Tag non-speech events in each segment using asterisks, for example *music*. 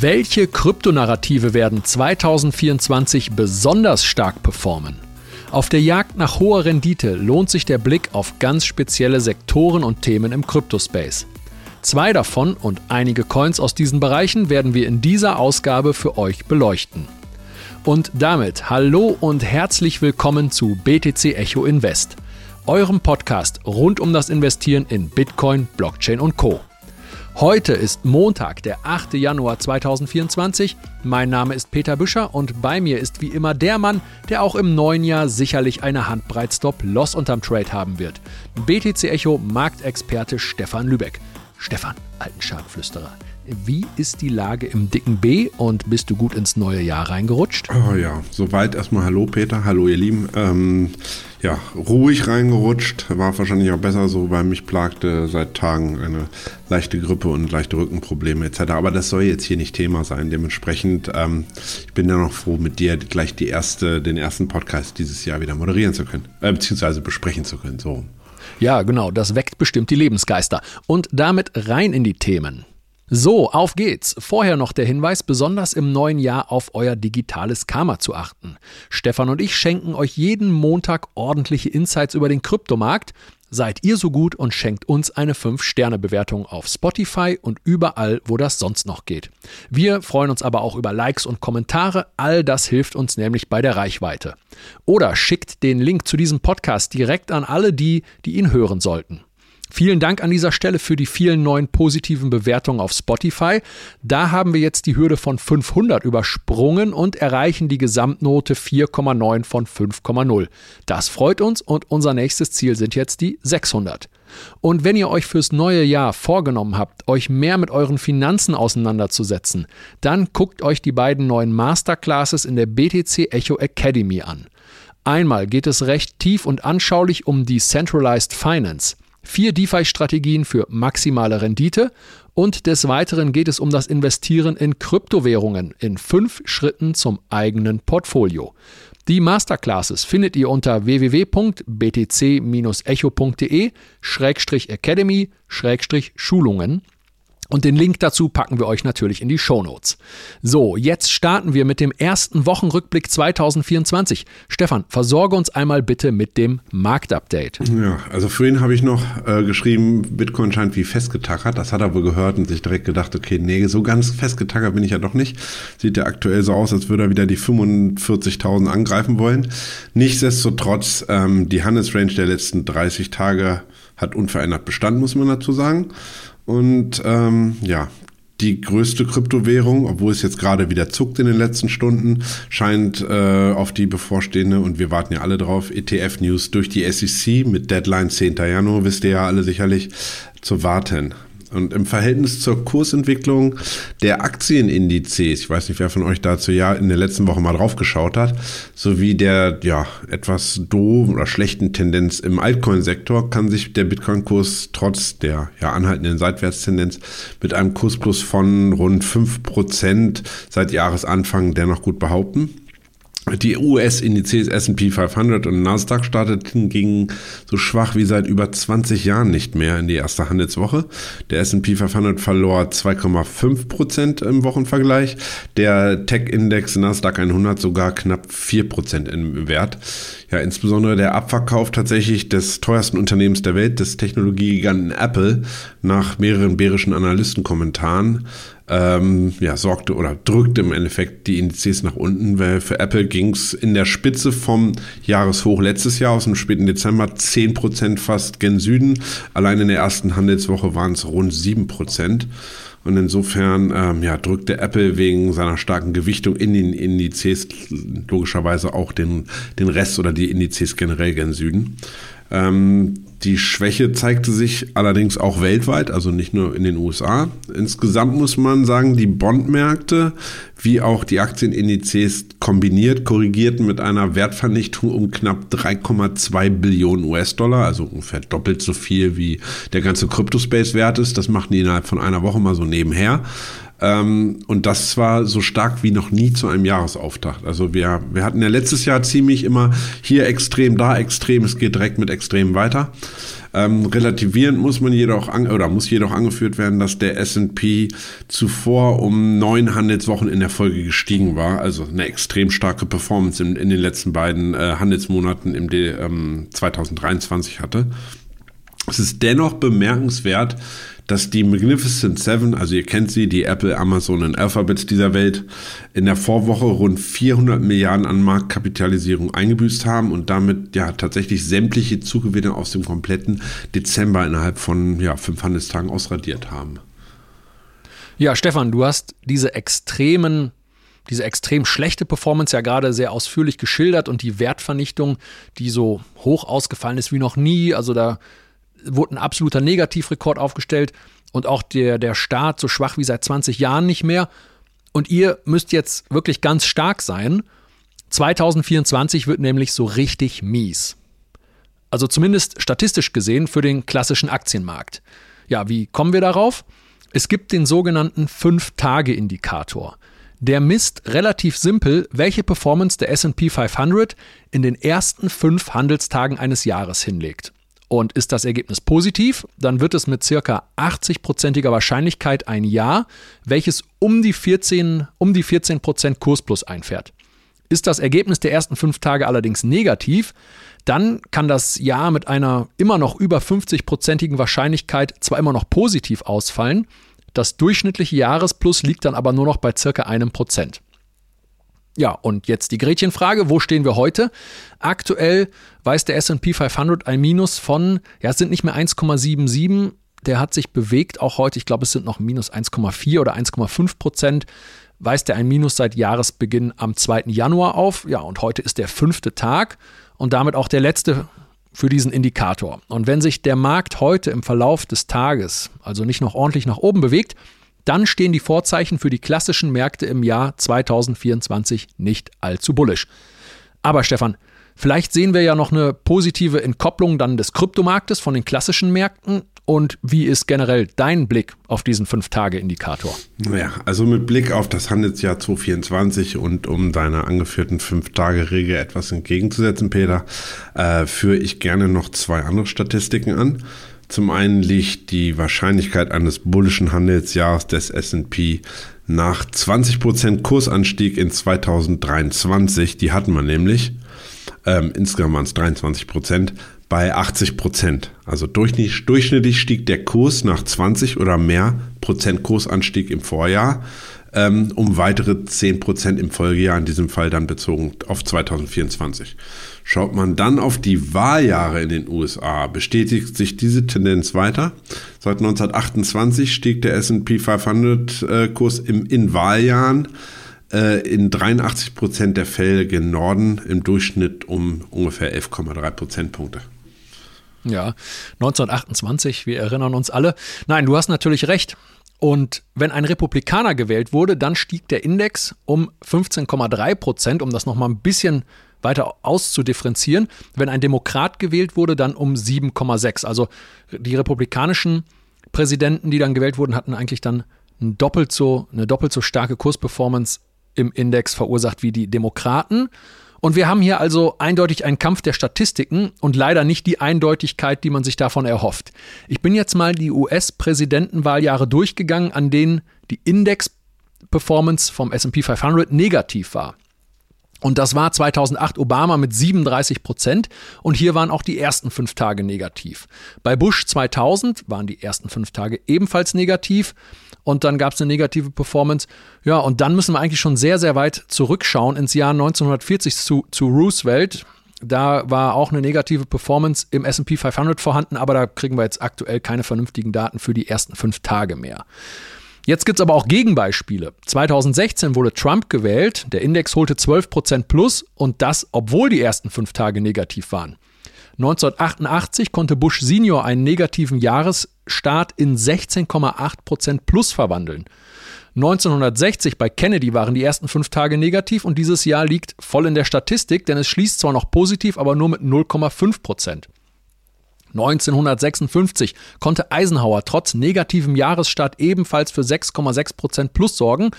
Welche Kryptonarrative werden 2024 besonders stark performen? Auf der Jagd nach hoher Rendite lohnt sich der Blick auf ganz spezielle Sektoren und Themen im Kryptospace. Zwei davon und einige Coins aus diesen Bereichen werden wir in dieser Ausgabe für euch beleuchten. Und damit hallo und herzlich willkommen zu BTC Echo Invest, eurem Podcast rund um das Investieren in Bitcoin, Blockchain und Co. Heute ist Montag, der 8. Januar 2024. Mein Name ist Peter Büscher und bei mir ist wie immer der Mann, der auch im neuen Jahr sicherlich eine Handbreit Stop-Loss unterm Trade haben wird. BTC Echo Marktexperte Stefan Lübeck. Stefan, alten Schadenflüsterer. Wie ist die Lage im dicken B und bist du gut ins neue Jahr reingerutscht? Oh ja, soweit erstmal Hallo Peter, hallo ihr Lieben. Ähm, ja, ruhig reingerutscht, war wahrscheinlich auch besser so, weil mich plagte seit Tagen eine leichte Grippe und leichte Rückenprobleme etc. Aber das soll jetzt hier nicht Thema sein. Dementsprechend, ähm, ich bin ja noch froh, mit dir gleich die erste, den ersten Podcast dieses Jahr wieder moderieren zu können, äh, beziehungsweise besprechen zu können. So. Ja, genau, das weckt bestimmt die Lebensgeister. Und damit rein in die Themen. So, auf geht's. Vorher noch der Hinweis, besonders im neuen Jahr auf euer digitales Karma zu achten. Stefan und ich schenken euch jeden Montag ordentliche Insights über den Kryptomarkt. Seid ihr so gut und schenkt uns eine 5-Sterne-Bewertung auf Spotify und überall, wo das sonst noch geht. Wir freuen uns aber auch über Likes und Kommentare. All das hilft uns nämlich bei der Reichweite. Oder schickt den Link zu diesem Podcast direkt an alle die, die ihn hören sollten. Vielen Dank an dieser Stelle für die vielen neuen positiven Bewertungen auf Spotify. Da haben wir jetzt die Hürde von 500 übersprungen und erreichen die Gesamtnote 4,9 von 5,0. Das freut uns und unser nächstes Ziel sind jetzt die 600. Und wenn ihr euch fürs neue Jahr vorgenommen habt, euch mehr mit euren Finanzen auseinanderzusetzen, dann guckt euch die beiden neuen Masterclasses in der BTC Echo Academy an. Einmal geht es recht tief und anschaulich um die Centralized Finance vier DeFi-Strategien für maximale Rendite und des Weiteren geht es um das Investieren in Kryptowährungen in fünf Schritten zum eigenen Portfolio. Die Masterclasses findet ihr unter www.btc-echo.de-academy-schulungen und den Link dazu packen wir euch natürlich in die Show Notes. So, jetzt starten wir mit dem ersten Wochenrückblick 2024. Stefan, versorge uns einmal bitte mit dem Marktupdate. Ja, also vorhin habe ich noch äh, geschrieben, Bitcoin scheint wie festgetackert. Das hat er wohl gehört und sich direkt gedacht, okay, nee, so ganz festgetackert bin ich ja doch nicht. Sieht ja aktuell so aus, als würde er wieder die 45.000 angreifen wollen. Nichtsdestotrotz, ähm, die Handelsrange der letzten 30 Tage hat unverändert Bestand, muss man dazu sagen. Und ähm, ja, die größte Kryptowährung, obwohl es jetzt gerade wieder zuckt in den letzten Stunden, scheint äh, auf die bevorstehende, und wir warten ja alle drauf, ETF-News durch die SEC mit Deadline 10. Januar, wisst ihr ja alle sicherlich, zu warten. Und im Verhältnis zur Kursentwicklung der Aktienindizes, ich weiß nicht, wer von euch dazu ja in der letzten Woche mal drauf geschaut hat, sowie der ja etwas doofen oder schlechten Tendenz im Altcoin-Sektor, kann sich der Bitcoin-Kurs trotz der ja anhaltenden Seitwärtstendenz mit einem Kursplus von rund 5% seit Jahresanfang dennoch gut behaupten. Die US-Indizes S&P 500 und Nasdaq starteten gegen so schwach wie seit über 20 Jahren nicht mehr in die erste Handelswoche. Der S&P 500 verlor 2,5 Prozent im Wochenvergleich. Der Tech-Index Nasdaq 100 sogar knapp 4 Prozent im Wert. Ja, insbesondere der Abverkauf tatsächlich des teuersten Unternehmens der Welt, des Technologiegiganten Apple, nach mehreren bärischen Analystenkommentaren ähm, ja, sorgte oder drückte im Endeffekt die Indizes nach unten, weil für Apple ging es in der Spitze vom Jahreshoch letztes Jahr aus dem späten Dezember 10% fast gen Süden. Allein in der ersten Handelswoche waren es rund 7%. Und insofern ähm, ja, drückte Apple wegen seiner starken Gewichtung in den Indizes logischerweise auch den, den Rest oder die Indizes generell gen Süden. Ähm, die Schwäche zeigte sich allerdings auch weltweit, also nicht nur in den USA. Insgesamt muss man sagen, die Bondmärkte wie auch die Aktienindizes kombiniert korrigierten mit einer Wertvernichtung um knapp 3,2 Billionen US-Dollar, also ungefähr doppelt so viel wie der ganze Cryptospace wert ist. Das machten die innerhalb von einer Woche mal so nebenher. Ähm, und das war so stark wie noch nie zu einem Jahresauftakt. Also wir, wir hatten ja letztes Jahr ziemlich immer hier extrem, da extrem, es geht direkt mit extrem weiter. Ähm, relativierend muss man jedoch an, oder muss jedoch angeführt werden, dass der S&P zuvor um neun Handelswochen in der Folge gestiegen war, also eine extrem starke Performance in, in den letzten beiden äh, Handelsmonaten im ähm, 2023 hatte. Es ist dennoch bemerkenswert, dass die Magnificent Seven, also ihr kennt sie, die Apple, Amazon und Alphabets dieser Welt, in der Vorwoche rund 400 Milliarden an Marktkapitalisierung eingebüßt haben und damit ja tatsächlich sämtliche Zugewinne aus dem kompletten Dezember innerhalb von ja, fünf Handelstagen ausradiert haben. Ja, Stefan, du hast diese extremen diese extrem schlechte Performance ja gerade sehr ausführlich geschildert und die Wertvernichtung, die so hoch ausgefallen ist wie noch nie. Also da wurde ein absoluter Negativrekord aufgestellt und auch der, der Staat so schwach wie seit 20 Jahren nicht mehr. Und ihr müsst jetzt wirklich ganz stark sein. 2024 wird nämlich so richtig mies. Also zumindest statistisch gesehen für den klassischen Aktienmarkt. Ja, wie kommen wir darauf? Es gibt den sogenannten 5-Tage-Indikator. Der misst relativ simpel, welche Performance der SP 500 in den ersten fünf Handelstagen eines Jahres hinlegt. Und ist das Ergebnis positiv, dann wird es mit circa 80-prozentiger Wahrscheinlichkeit ein Jahr, welches um die 14, um die 14 Prozent Kursplus einfährt. Ist das Ergebnis der ersten fünf Tage allerdings negativ, dann kann das Jahr mit einer immer noch über 50-prozentigen Wahrscheinlichkeit zwar immer noch positiv ausfallen, das durchschnittliche Jahresplus liegt dann aber nur noch bei circa einem Prozent. Ja, und jetzt die Gretchenfrage, wo stehen wir heute? Aktuell weist der S&P 500 ein Minus von, ja, es sind nicht mehr 1,77, der hat sich bewegt, auch heute, ich glaube, es sind noch minus 1,4 oder 1,5 Prozent, weist er ein Minus seit Jahresbeginn am 2. Januar auf. Ja, und heute ist der fünfte Tag und damit auch der letzte für diesen Indikator. Und wenn sich der Markt heute im Verlauf des Tages also nicht noch ordentlich nach oben bewegt, dann stehen die Vorzeichen für die klassischen Märkte im Jahr 2024 nicht allzu bullisch. Aber Stefan, vielleicht sehen wir ja noch eine positive Entkopplung dann des Kryptomarktes von den klassischen Märkten. Und wie ist generell dein Blick auf diesen Fünf-Tage-Indikator? Naja, also mit Blick auf das Handelsjahr 2024 und um deiner angeführten Fünf-Tage-Regel etwas entgegenzusetzen, Peter, äh, führe ich gerne noch zwei andere Statistiken an. Zum einen liegt die Wahrscheinlichkeit eines bullischen Handelsjahres des S&P nach 20% Kursanstieg in 2023, die hatten wir nämlich, ähm, insgesamt waren es 23%, bei 80%. Also durchschnittlich, stieg der Kurs nach 20 oder mehr Prozent Kursanstieg im Vorjahr ähm, um weitere 10% im Folgejahr, in diesem Fall dann bezogen auf 2024. Schaut man dann auf die Wahljahre in den USA, bestätigt sich diese Tendenz weiter. Seit 1928 stieg der S&P 500 äh, im, in Wahljahren äh, in 83% der Fälle gen Norden im Durchschnitt um ungefähr 11,3 Prozentpunkte. Ja, 1928, wir erinnern uns alle. Nein, du hast natürlich recht. Und wenn ein Republikaner gewählt wurde, dann stieg der Index um 15,3 Prozent, um das nochmal ein bisschen weiter auszudifferenzieren. Wenn ein Demokrat gewählt wurde, dann um 7,6. Also die republikanischen Präsidenten, die dann gewählt wurden, hatten eigentlich dann ein doppelt so, eine doppelt so starke Kursperformance im Index verursacht wie die Demokraten. Und wir haben hier also eindeutig einen Kampf der Statistiken und leider nicht die Eindeutigkeit, die man sich davon erhofft. Ich bin jetzt mal die US-Präsidentenwahljahre durchgegangen, an denen die Index-Performance vom SP 500 negativ war. Und das war 2008 Obama mit 37 Prozent. Und hier waren auch die ersten fünf Tage negativ. Bei Bush 2000 waren die ersten fünf Tage ebenfalls negativ und dann gab es eine negative Performance. Ja, und dann müssen wir eigentlich schon sehr, sehr weit zurückschauen ins Jahr 1940 zu, zu Roosevelt. Da war auch eine negative Performance im SP 500 vorhanden, aber da kriegen wir jetzt aktuell keine vernünftigen Daten für die ersten fünf Tage mehr. Jetzt gibt es aber auch Gegenbeispiele. 2016 wurde Trump gewählt, der Index holte 12% plus und das, obwohl die ersten fünf Tage negativ waren. 1988 konnte Bush Senior einen negativen Jahresstart in 16,8% plus verwandeln. 1960 bei Kennedy waren die ersten fünf Tage negativ und dieses Jahr liegt voll in der Statistik, denn es schließt zwar noch positiv, aber nur mit 0,5 1956 konnte Eisenhower trotz negativem Jahresstart ebenfalls für 6,6 Prozent plus sorgen.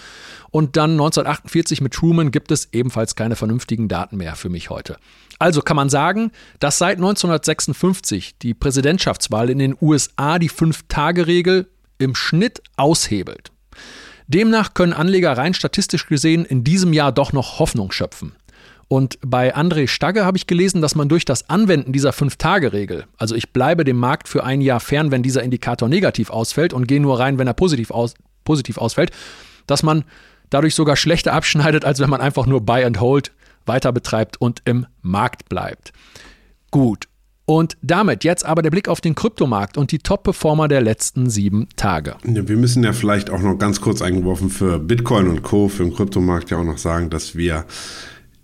Und dann 1948 mit Truman gibt es ebenfalls keine vernünftigen Daten mehr für mich heute. Also kann man sagen, dass seit 1956 die Präsidentschaftswahl in den USA die Fünf-Tage-Regel im Schnitt aushebelt. Demnach können Anleger rein statistisch gesehen in diesem Jahr doch noch Hoffnung schöpfen. Und bei André Stagge habe ich gelesen, dass man durch das Anwenden dieser Fünf-Tage-Regel, also ich bleibe dem Markt für ein Jahr fern, wenn dieser Indikator negativ ausfällt und gehe nur rein, wenn er positiv, aus, positiv ausfällt, dass man dadurch sogar schlechter abschneidet, als wenn man einfach nur Buy and Hold weiter betreibt und im Markt bleibt. Gut. Und damit jetzt aber der Blick auf den Kryptomarkt und die Top-Performer der letzten sieben Tage. Ja, wir müssen ja vielleicht auch noch ganz kurz eingeworfen für Bitcoin und Co. für den Kryptomarkt ja auch noch sagen, dass wir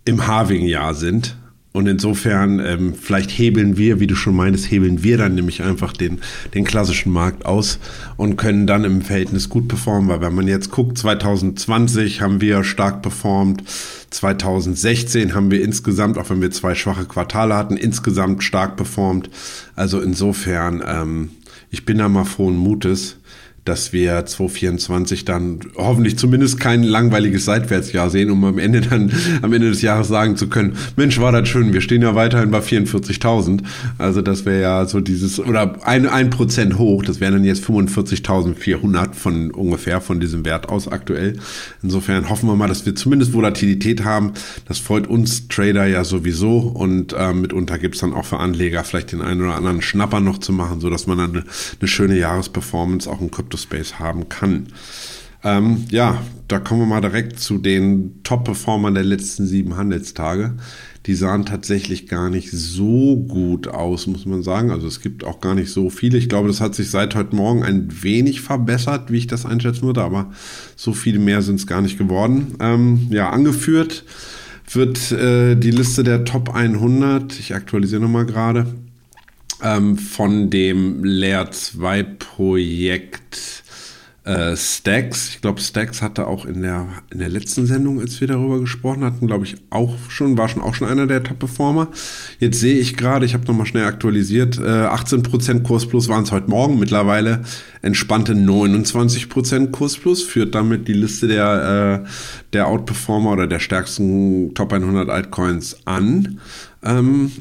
im Halving-Jahr sind. Und insofern, ähm, vielleicht hebeln wir, wie du schon meintest, hebeln wir dann nämlich einfach den, den klassischen Markt aus und können dann im Verhältnis gut performen, weil wenn man jetzt guckt, 2020 haben wir stark performt, 2016 haben wir insgesamt, auch wenn wir zwei schwache Quartale hatten, insgesamt stark performt. Also insofern, ähm, ich bin da mal frohen Mutes dass wir 2024 dann hoffentlich zumindest kein langweiliges Seitwärtsjahr sehen, um am Ende dann am Ende des Jahres sagen zu können, Mensch, war das schön, wir stehen ja weiterhin bei 44.000. Also das wäre ja so dieses, oder ein, ein Prozent hoch, das wären dann jetzt 45.400 von ungefähr von diesem Wert aus aktuell. Insofern hoffen wir mal, dass wir zumindest Volatilität haben. Das freut uns Trader ja sowieso und äh, mitunter gibt's dann auch für Anleger vielleicht den einen oder anderen Schnapper noch zu machen, so dass man dann eine, eine schöne Jahresperformance auch im Krypto Space haben kann. Ähm, ja, da kommen wir mal direkt zu den Top-Performern der letzten sieben Handelstage. Die sahen tatsächlich gar nicht so gut aus, muss man sagen. Also es gibt auch gar nicht so viele. Ich glaube, das hat sich seit heute Morgen ein wenig verbessert, wie ich das einschätzen würde, aber so viele mehr sind es gar nicht geworden. Ähm, ja, angeführt wird äh, die Liste der Top 100. Ich aktualisiere nochmal gerade ähm, von dem Layer 2 Projekt äh, Stacks. Ich glaube, Stacks hatte auch in der, in der letzten Sendung, als wir darüber gesprochen hatten, glaube ich, auch schon, war schon auch schon einer der Top-Performer. Jetzt sehe ich gerade, ich habe nochmal schnell aktualisiert, äh, 18% Kurs plus waren es heute Morgen. Mittlerweile entspannte 29% Kurs plus, führt damit die Liste der, äh, der Outperformer oder der stärksten Top 100 Altcoins an. Ähm,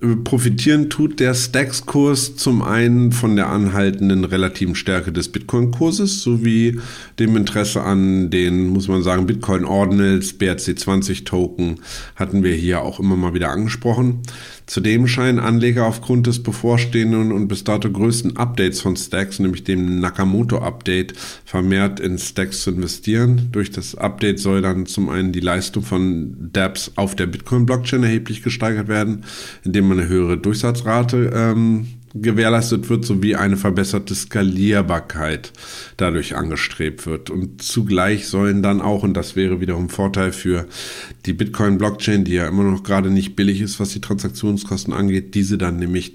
Profitieren tut der Stacks-Kurs zum einen von der anhaltenden relativen Stärke des Bitcoin-Kurses sowie dem Interesse an den, muss man sagen, Bitcoin Ordinals, BRC20 Token hatten wir hier auch immer mal wieder angesprochen. Zudem scheinen Anleger aufgrund des bevorstehenden und bis dato größten Updates von Stacks, nämlich dem Nakamoto-Update, vermehrt in Stacks zu investieren. Durch das Update soll dann zum einen die Leistung von dApps auf der Bitcoin-Blockchain erheblich gesteigert werden, indem man eine höhere Durchsatzrate ähm, gewährleistet wird, sowie eine verbesserte Skalierbarkeit dadurch angestrebt wird. Und zugleich sollen dann auch, und das wäre wiederum Vorteil für die Bitcoin-Blockchain, die ja immer noch gerade nicht billig ist, was die Transaktionskosten angeht, diese dann nämlich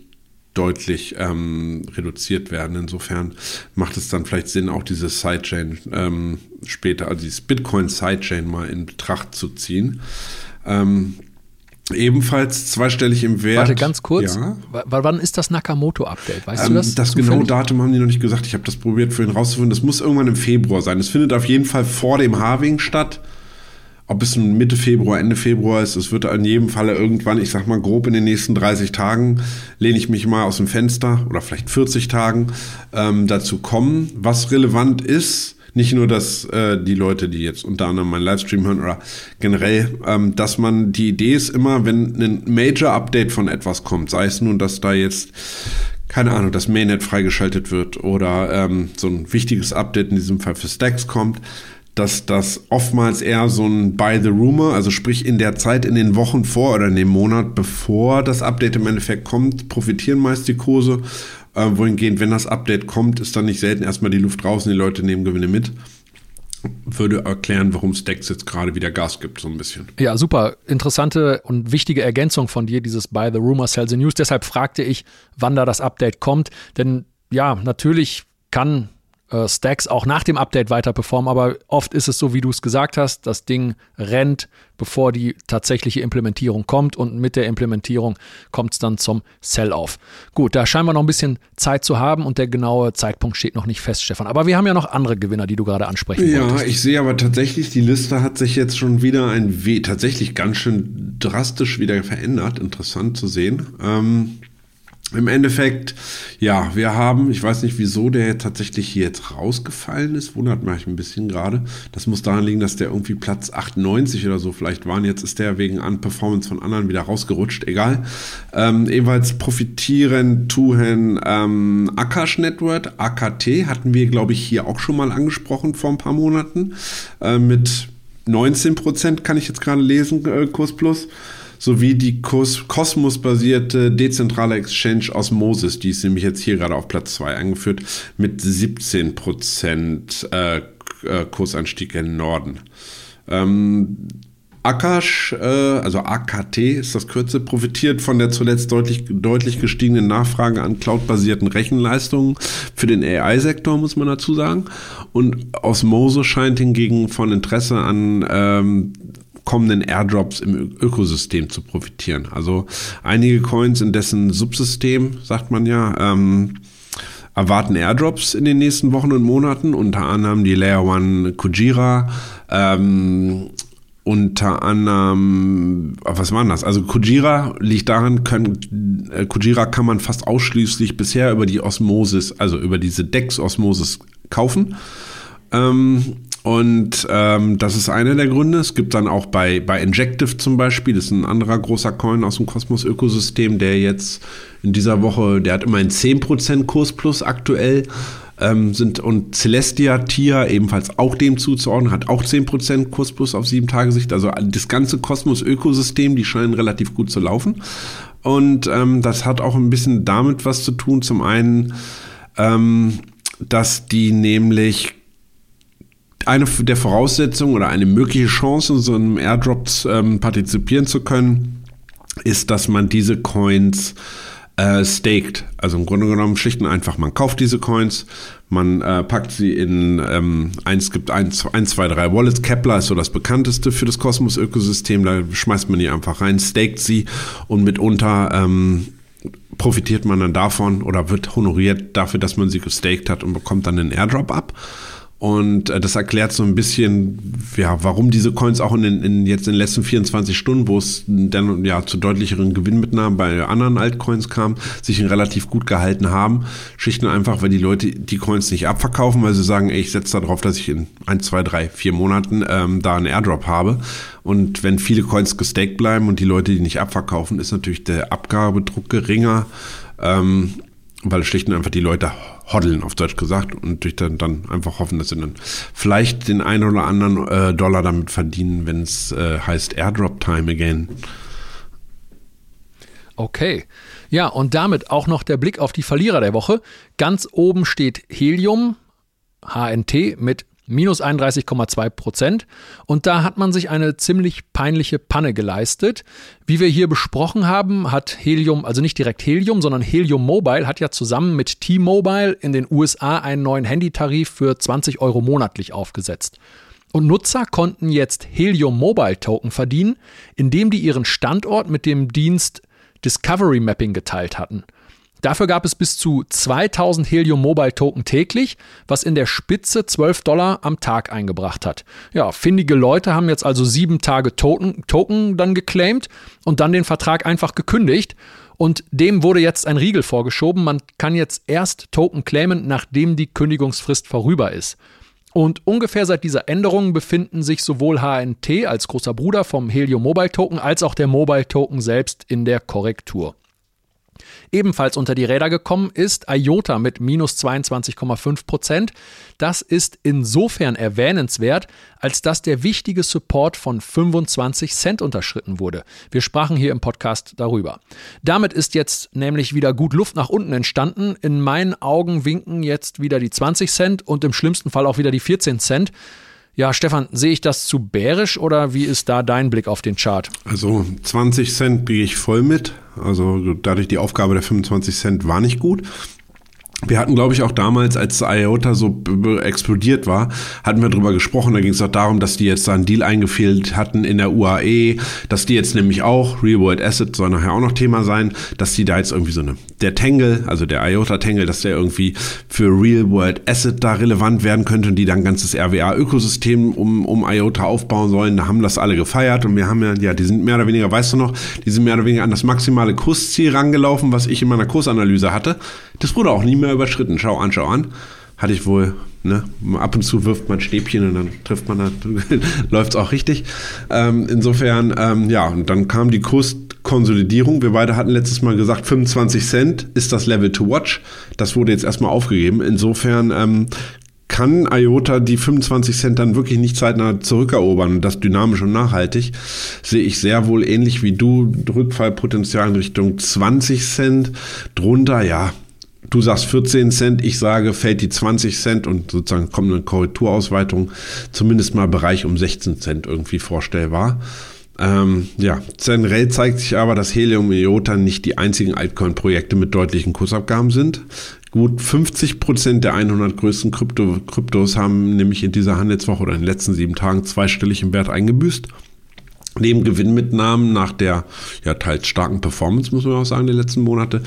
deutlich ähm, reduziert werden. Insofern macht es dann vielleicht Sinn, auch diese Sidechain ähm, später, also dieses Bitcoin-Sidechain mal in Betracht zu ziehen. Ähm, Ebenfalls zweistellig im Wert. Warte ganz kurz. Ja. wann ist das Nakamoto-Update? Weißt ähm, du das? Das zufällig? genaue Datum haben die noch nicht gesagt. Ich habe das probiert für ihn rauszufinden. Das muss irgendwann im Februar sein. Es findet auf jeden Fall vor dem Harving statt. Ob es Mitte Februar, Ende Februar ist, es wird in jedem Falle irgendwann, ich sag mal grob in den nächsten 30 Tagen, lehne ich mich mal aus dem Fenster oder vielleicht 40 Tagen ähm, dazu kommen. Was relevant ist, nicht nur, dass äh, die Leute, die jetzt unter anderem meinen Livestream hören oder generell, ähm, dass man die Idee ist immer, wenn ein Major-Update von etwas kommt, sei es nun, dass da jetzt keine Ahnung, das Mainnet freigeschaltet wird oder ähm, so ein wichtiges Update in diesem Fall für Stacks kommt, dass das oftmals eher so ein Buy the Rumor, also sprich in der Zeit, in den Wochen vor oder in dem Monat, bevor das Update im Endeffekt kommt, profitieren meist die Kurse äh, wohingehend, wenn das Update kommt, ist dann nicht selten erstmal die Luft draußen, die Leute nehmen Gewinne mit. Würde erklären, warum Stacks jetzt gerade wieder Gas gibt, so ein bisschen. Ja, super. Interessante und wichtige Ergänzung von dir, dieses Buy the Rumor, Sell the News. Deshalb fragte ich, wann da das Update kommt. Denn ja, natürlich kann Stacks auch nach dem Update weiter performen, aber oft ist es so, wie du es gesagt hast, das Ding rennt, bevor die tatsächliche Implementierung kommt und mit der Implementierung kommt es dann zum Sell-Off. Gut, da scheinen wir noch ein bisschen Zeit zu haben und der genaue Zeitpunkt steht noch nicht fest, Stefan. Aber wir haben ja noch andere Gewinner, die du gerade ansprechen ja, wolltest. Ja, ich sehe aber tatsächlich, die Liste hat sich jetzt schon wieder ein We tatsächlich ganz schön drastisch wieder verändert. Interessant zu sehen. Ähm im Endeffekt, ja, wir haben, ich weiß nicht, wieso der tatsächlich hier jetzt rausgefallen ist, wundert mich ein bisschen gerade. Das muss daran liegen, dass der irgendwie Platz 98 oder so vielleicht war. Und jetzt ist der wegen an Performance von anderen wieder rausgerutscht. Egal. Ähm, ebenfalls profitieren Tuhen ähm, Akash Network, AKT, hatten wir, glaube ich, hier auch schon mal angesprochen vor ein paar Monaten. Äh, mit 19 Prozent kann ich jetzt gerade lesen, äh, Kurs Plus sowie die Cosmos-basierte dezentrale Exchange Osmosis, die ist nämlich jetzt hier gerade auf Platz 2 eingeführt, mit 17 Prozent äh, äh, Kursanstieg in Norden. Ähm, Akash, äh, also AKT ist das Kürze, profitiert von der zuletzt deutlich, deutlich gestiegenen Nachfrage an cloudbasierten Rechenleistungen für den AI-Sektor, muss man dazu sagen. Und Osmose scheint hingegen von Interesse an ähm, kommenden Airdrops im Ökosystem zu profitieren. Also einige Coins in dessen Subsystem, sagt man ja, ähm, erwarten Airdrops in den nächsten Wochen und Monaten, unter anderem die Layer One Kujira, ähm, unter anderem, was war das? Also Kujira liegt daran, können, äh, Kujira kann man fast ausschließlich bisher über die Osmosis, also über diese Dex-Osmosis kaufen. Ähm, und ähm, das ist einer der Gründe. Es gibt dann auch bei, bei Injective zum Beispiel, das ist ein anderer großer Coin aus dem Kosmos-Ökosystem, der jetzt in dieser Woche, der hat immerhin 10% Kurs plus aktuell. Ähm, sind und Celestia Tia ebenfalls auch dem zuzuordnen, hat auch 10% Kurs plus auf sieben Tage Sicht. Also das ganze Kosmos-Ökosystem, die scheinen relativ gut zu laufen. Und ähm, das hat auch ein bisschen damit was zu tun. Zum einen, ähm, dass die nämlich eine der Voraussetzungen oder eine mögliche Chance, so einem Airdrop ähm, partizipieren zu können, ist, dass man diese Coins äh, staked. Also im Grunde genommen schlicht und einfach, man kauft diese Coins, man äh, packt sie in, ähm, eins gibt eins, eins, zwei, drei Wallets. Kepler ist so das bekannteste für das Kosmos-Ökosystem. Da schmeißt man die einfach rein, staked sie und mitunter ähm, profitiert man dann davon oder wird honoriert dafür, dass man sie gestaked hat und bekommt dann einen Airdrop ab. Und äh, das erklärt so ein bisschen, ja, warum diese Coins auch in, den, in jetzt in den letzten 24 Stunden, wo es dann ja zu deutlicheren Gewinnmitnahmen bei anderen Altcoins kam, sich relativ gut gehalten haben. Schlicht und einfach, weil die Leute die Coins nicht abverkaufen, weil sie sagen, ey, ich setze darauf, dass ich in ein, zwei, drei, vier Monaten ähm, da einen Airdrop habe. Und wenn viele Coins gestaked bleiben und die Leute die nicht abverkaufen, ist natürlich der Abgabedruck geringer. Ähm, weil schlicht und einfach die Leute hoddeln, auf Deutsch gesagt, und durch dann, dann einfach hoffen, dass sie dann vielleicht den einen oder anderen äh, Dollar damit verdienen, wenn es äh, heißt Airdrop Time again. Okay. Ja, und damit auch noch der Blick auf die Verlierer der Woche. Ganz oben steht Helium, HNT, mit minus 31,2 Prozent. Und da hat man sich eine ziemlich peinliche Panne geleistet. Wie wir hier besprochen haben, hat Helium, also nicht direkt Helium, sondern Helium Mobile hat ja zusammen mit T-Mobile in den USA einen neuen Handytarif für 20 Euro monatlich aufgesetzt. Und Nutzer konnten jetzt Helium Mobile Token verdienen, indem die ihren Standort mit dem Dienst Discovery Mapping geteilt hatten. Dafür gab es bis zu 2000 Helium Mobile Token täglich, was in der Spitze 12 Dollar am Tag eingebracht hat. Ja, findige Leute haben jetzt also sieben Tage Token, Token dann geclaimed und dann den Vertrag einfach gekündigt. Und dem wurde jetzt ein Riegel vorgeschoben. Man kann jetzt erst Token claimen, nachdem die Kündigungsfrist vorüber ist. Und ungefähr seit dieser Änderung befinden sich sowohl HNT als großer Bruder vom Helium Mobile Token als auch der Mobile Token selbst in der Korrektur. Ebenfalls unter die Räder gekommen ist IOTA mit minus 22,5 Prozent. Das ist insofern erwähnenswert, als dass der wichtige Support von 25 Cent unterschritten wurde. Wir sprachen hier im Podcast darüber. Damit ist jetzt nämlich wieder gut Luft nach unten entstanden. In meinen Augen winken jetzt wieder die 20 Cent und im schlimmsten Fall auch wieder die 14 Cent. Ja, Stefan, sehe ich das zu bärisch oder wie ist da dein Blick auf den Chart? Also 20 Cent gehe ich voll mit. Also dadurch die Aufgabe der 25 Cent war nicht gut. Wir hatten, glaube ich, auch damals, als IOTA so explodiert war, hatten wir drüber gesprochen. Da ging es auch darum, dass die jetzt da einen Deal eingefehlt hatten in der UAE, dass die jetzt nämlich auch, Real World Asset soll nachher auch noch Thema sein, dass die da jetzt irgendwie so eine, der Tangle, also der IOTA Tangle, dass der irgendwie für Real World Asset da relevant werden könnte und die dann ein ganzes RWA-Ökosystem um, um IOTA aufbauen sollen. Da haben das alle gefeiert und wir haben ja, ja, die sind mehr oder weniger, weißt du noch, die sind mehr oder weniger an das maximale Kursziel rangelaufen, was ich in meiner Kursanalyse hatte. Das wurde auch nie mehr überschritten. Schau an, schau an. Hatte ich wohl, ne? Ab und zu wirft man Stäbchen und dann trifft man, *laughs* läuft es auch richtig. Ähm, insofern, ähm, ja, und dann kam die Kurskonsolidierung. Wir beide hatten letztes Mal gesagt, 25 Cent ist das Level to watch. Das wurde jetzt erstmal aufgegeben. Insofern ähm, kann IOTA die 25 Cent dann wirklich nicht zeitnah zurückerobern das dynamisch und nachhaltig, sehe ich sehr wohl ähnlich wie du Rückfallpotenzial in Richtung 20 Cent. Drunter, ja, du sagst 14 Cent, ich sage, fällt die 20 Cent und sozusagen kommt eine Korrekturausweitung, zumindest mal Bereich um 16 Cent irgendwie vorstellbar. Ähm, ja, generell zeigt sich aber, dass Helium und IOTA nicht die einzigen Altcoin-Projekte mit deutlichen Kursabgaben sind. Gut 50 Prozent der 100 größten Krypto Kryptos haben nämlich in dieser Handelswoche oder in den letzten sieben Tagen zweistellig im Wert eingebüßt. Neben Gewinnmitnahmen nach der ja teils starken Performance, muss man auch sagen, der letzten Monate,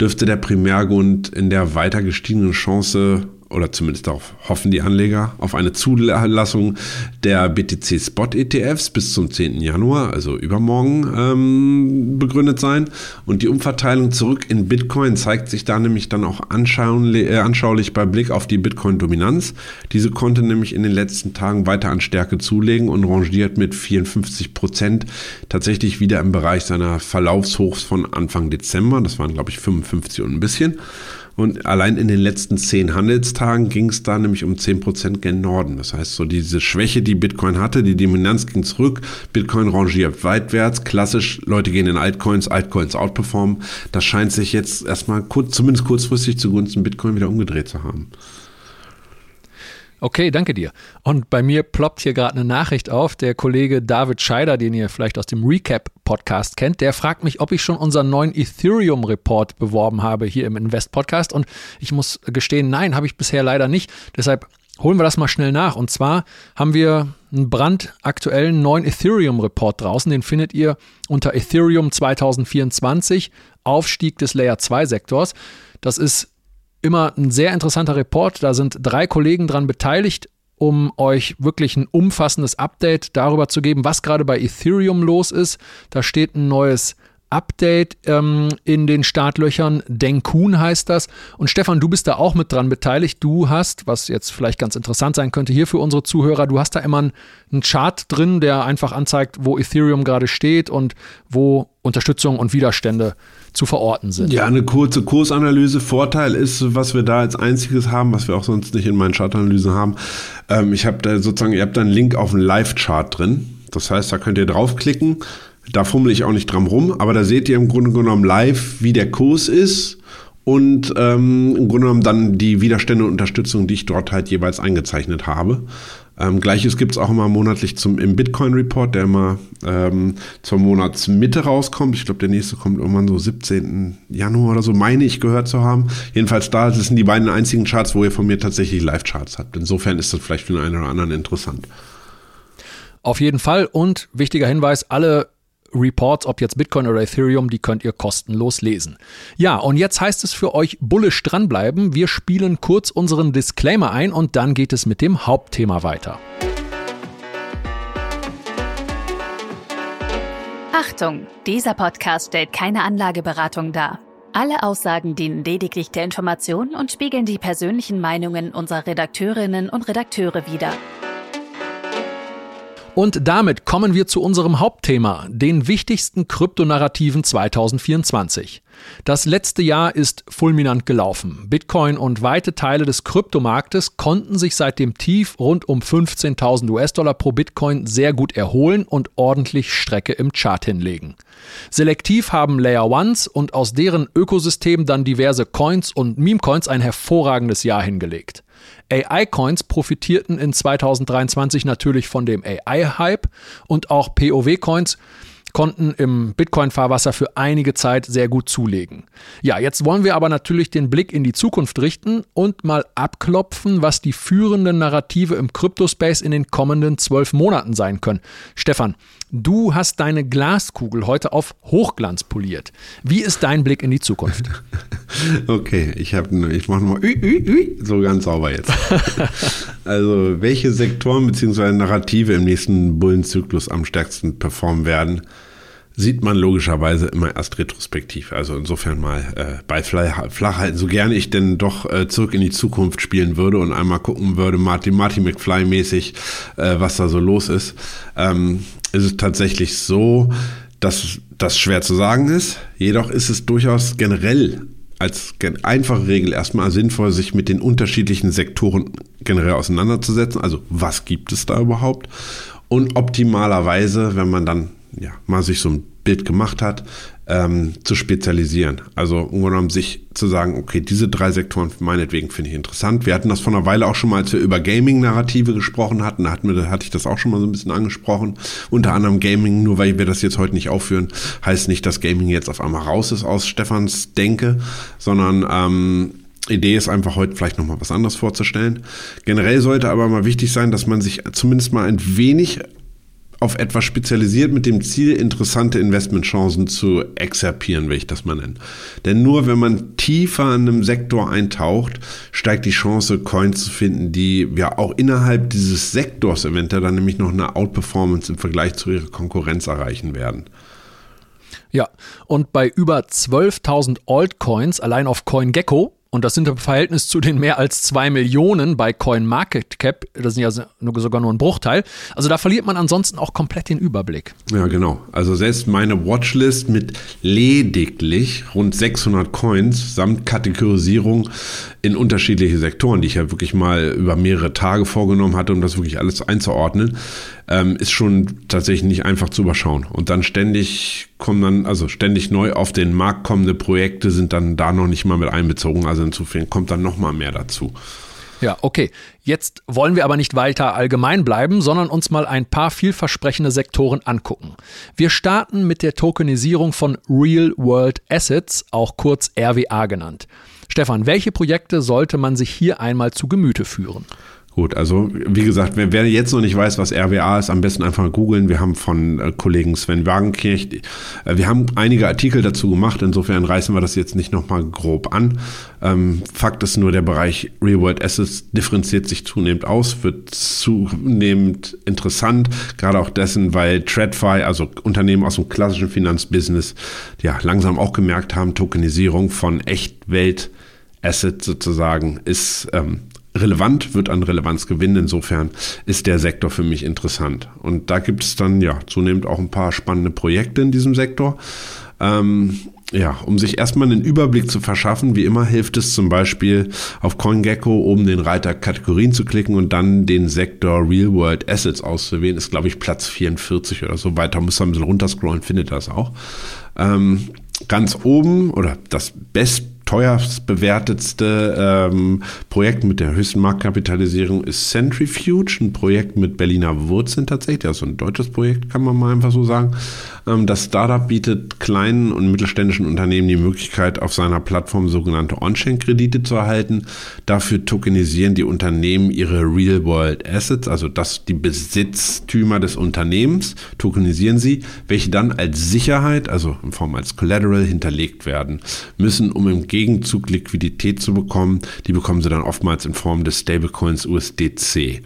dürfte der Primärgrund in der weiter gestiegenen Chance oder zumindest darauf hoffen die Anleger, auf eine Zulassung der BTC Spot ETFs bis zum 10. Januar, also übermorgen, ähm, begründet sein. Und die Umverteilung zurück in Bitcoin zeigt sich da nämlich dann auch anschaulich, äh, anschaulich bei Blick auf die Bitcoin-Dominanz. Diese konnte nämlich in den letzten Tagen weiter an Stärke zulegen und rangiert mit 54 Prozent tatsächlich wieder im Bereich seiner Verlaufshochs von Anfang Dezember. Das waren, glaube ich, 55 und ein bisschen. Und allein in den letzten zehn Handelstagen ging es da nämlich um 10% gen Norden. Das heißt, so diese Schwäche, die Bitcoin hatte, die Dominanz ging zurück, Bitcoin rangiert weitwärts, klassisch, Leute gehen in Altcoins, Altcoins outperformen. Das scheint sich jetzt erstmal kurz, zumindest kurzfristig zugunsten Bitcoin wieder umgedreht zu haben. Okay, danke dir. Und bei mir ploppt hier gerade eine Nachricht auf. Der Kollege David Scheider, den ihr vielleicht aus dem Recap-Podcast kennt, der fragt mich, ob ich schon unseren neuen Ethereum-Report beworben habe hier im Invest-Podcast. Und ich muss gestehen, nein, habe ich bisher leider nicht. Deshalb holen wir das mal schnell nach. Und zwar haben wir einen brandaktuellen neuen Ethereum-Report draußen. Den findet ihr unter Ethereum 2024, Aufstieg des Layer 2-Sektors. Das ist immer ein sehr interessanter Report. Da sind drei Kollegen dran beteiligt, um euch wirklich ein umfassendes Update darüber zu geben, was gerade bei Ethereum los ist. Da steht ein neues Update ähm, in den Startlöchern. Denkun heißt das. Und Stefan, du bist da auch mit dran beteiligt. Du hast, was jetzt vielleicht ganz interessant sein könnte hier für unsere Zuhörer, du hast da immer einen Chart drin, der einfach anzeigt, wo Ethereum gerade steht und wo Unterstützung und Widerstände zu verorten sind. Ja, eine kurze Kursanalyse. Vorteil ist, was wir da als einziges haben, was wir auch sonst nicht in meinen Chartanalysen haben. Ähm, ich habe da sozusagen, ihr habt da einen Link auf einen Live-Chart drin. Das heißt, da könnt ihr draufklicken da fummel ich auch nicht dran rum, aber da seht ihr im Grunde genommen live, wie der Kurs ist und ähm, im Grunde genommen dann die Widerstände und Unterstützung, die ich dort halt jeweils eingezeichnet habe. Ähm, Gleiches gibt es auch immer monatlich zum, im Bitcoin-Report, der immer ähm, zur Monatsmitte rauskommt. Ich glaube, der nächste kommt irgendwann so 17. Januar oder so, meine ich gehört zu haben. Jedenfalls da, sind die beiden einzigen Charts, wo ihr von mir tatsächlich Live-Charts habt. Insofern ist das vielleicht für den einen oder anderen interessant. Auf jeden Fall und wichtiger Hinweis, alle Reports, ob jetzt Bitcoin oder Ethereum, die könnt ihr kostenlos lesen. Ja, und jetzt heißt es für euch bullisch dranbleiben. Wir spielen kurz unseren Disclaimer ein und dann geht es mit dem Hauptthema weiter. Achtung, dieser Podcast stellt keine Anlageberatung dar. Alle Aussagen dienen lediglich der Information und spiegeln die persönlichen Meinungen unserer Redakteurinnen und Redakteure wider. Und damit kommen wir zu unserem Hauptthema, den wichtigsten Kryptonarrativen 2024. Das letzte Jahr ist fulminant gelaufen. Bitcoin und weite Teile des Kryptomarktes konnten sich seit dem Tief rund um 15.000 US-Dollar pro Bitcoin sehr gut erholen und ordentlich Strecke im Chart hinlegen. Selektiv haben Layer Ones und aus deren Ökosystem dann diverse Coins und Meme-Coins ein hervorragendes Jahr hingelegt. AI-Coins profitierten in 2023 natürlich von dem AI-Hype und auch POW-Coins konnten im Bitcoin-Fahrwasser für einige Zeit sehr gut zulegen. Ja, jetzt wollen wir aber natürlich den Blick in die Zukunft richten und mal abklopfen, was die führenden Narrative im Cryptospace in den kommenden zwölf Monaten sein können. Stefan, du hast deine Glaskugel heute auf Hochglanz poliert. Wie ist dein Blick in die Zukunft? *laughs* Okay, ich habe, ich mache nochmal so ganz sauber jetzt. *laughs* also welche Sektoren bzw. Narrative im nächsten Bullenzyklus am stärksten performen werden, sieht man logischerweise immer erst retrospektiv. Also insofern mal äh, bei flach halten, so gerne ich denn doch äh, zurück in die Zukunft spielen würde und einmal gucken würde, Marty, Marty McFly mäßig, äh, was da so los ist, ähm, ist es tatsächlich so, dass das schwer zu sagen ist. Jedoch ist es durchaus generell als einfache Regel erstmal sinnvoll, sich mit den unterschiedlichen Sektoren generell auseinanderzusetzen. Also was gibt es da überhaupt? Und optimalerweise, wenn man dann ja, mal sich so ein Bild gemacht hat, ähm, zu spezialisieren. Also um sich zu sagen, okay, diese drei Sektoren meinetwegen finde ich interessant. Wir hatten das vor einer Weile auch schon mal, als wir über Gaming-Narrative gesprochen hatten, da hatten wir, hatte ich das auch schon mal so ein bisschen angesprochen. Unter anderem Gaming, nur weil wir das jetzt heute nicht aufführen, heißt nicht, dass Gaming jetzt auf einmal raus ist aus Stefans Denke, sondern ähm, Idee ist einfach heute vielleicht nochmal was anderes vorzustellen. Generell sollte aber mal wichtig sein, dass man sich zumindest mal ein wenig auf etwas spezialisiert mit dem Ziel, interessante Investmentchancen zu exerpieren, will ich das mal nennen. Denn nur wenn man tiefer in einem Sektor eintaucht, steigt die Chance, Coins zu finden, die ja auch innerhalb dieses Sektors eventuell dann nämlich noch eine Outperformance im Vergleich zu ihrer Konkurrenz erreichen werden. Ja, und bei über 12.000 Altcoins allein auf CoinGecko und das sind im Verhältnis zu den mehr als zwei Millionen bei CoinMarketCap, das sind ja sogar nur ein Bruchteil. Also da verliert man ansonsten auch komplett den Überblick. Ja, genau. Also selbst meine Watchlist mit lediglich rund 600 Coins samt Kategorisierung in unterschiedliche Sektoren, die ich ja wirklich mal über mehrere Tage vorgenommen hatte, um das wirklich alles einzuordnen, ähm, ist schon tatsächlich nicht einfach zu überschauen. Und dann ständig kommen dann, also ständig neu auf den Markt kommende Projekte sind dann da noch nicht mal mit einbezogen. Also insofern kommt dann noch mal mehr dazu. Ja, okay. Jetzt wollen wir aber nicht weiter allgemein bleiben, sondern uns mal ein paar vielversprechende Sektoren angucken. Wir starten mit der Tokenisierung von Real World Assets, auch kurz RWA genannt. Stefan, welche Projekte sollte man sich hier einmal zu Gemüte führen? Gut, also wie gesagt, wer, wer, jetzt noch nicht weiß, was RWA ist, am besten einfach googeln. Wir haben von äh, Kollegen Sven Wagenkirch, äh, wir haben einige Artikel dazu gemacht, insofern reißen wir das jetzt nicht nochmal grob an. Ähm, Fakt ist nur, der Bereich Real World Assets differenziert sich zunehmend aus, wird zunehmend interessant, gerade auch dessen, weil TradFi, also Unternehmen aus dem klassischen Finanzbusiness, ja langsam auch gemerkt haben, Tokenisierung von Echtwelt Assets sozusagen ist ähm, relevant, wird an Relevanz gewinnen. Insofern ist der Sektor für mich interessant. Und da gibt es dann ja zunehmend auch ein paar spannende Projekte in diesem Sektor. Ähm, ja, um sich erstmal einen Überblick zu verschaffen, wie immer hilft es zum Beispiel auf CoinGecko oben den Reiter Kategorien zu klicken und dann den Sektor Real World Assets auszuwählen. Ist, glaube ich, Platz 44 oder so weiter. Muss ein bisschen runterscrollen, findet das auch. Ähm, ganz oben oder das best teuerst bewertetste ähm, Projekt mit der höchsten Marktkapitalisierung ist Centrifuge, ein Projekt mit Berliner Wurzeln tatsächlich, also ein deutsches Projekt, kann man mal einfach so sagen. Ähm, das Startup bietet kleinen und mittelständischen Unternehmen die Möglichkeit, auf seiner Plattform sogenannte On-Chain-Kredite zu erhalten. Dafür tokenisieren die Unternehmen ihre Real-World Assets, also das die Besitztümer des Unternehmens, tokenisieren sie, welche dann als Sicherheit, also in Form als Collateral hinterlegt werden müssen, um im Gegenzug Liquidität zu bekommen. Die bekommen sie dann oftmals in Form des Stablecoins USDC.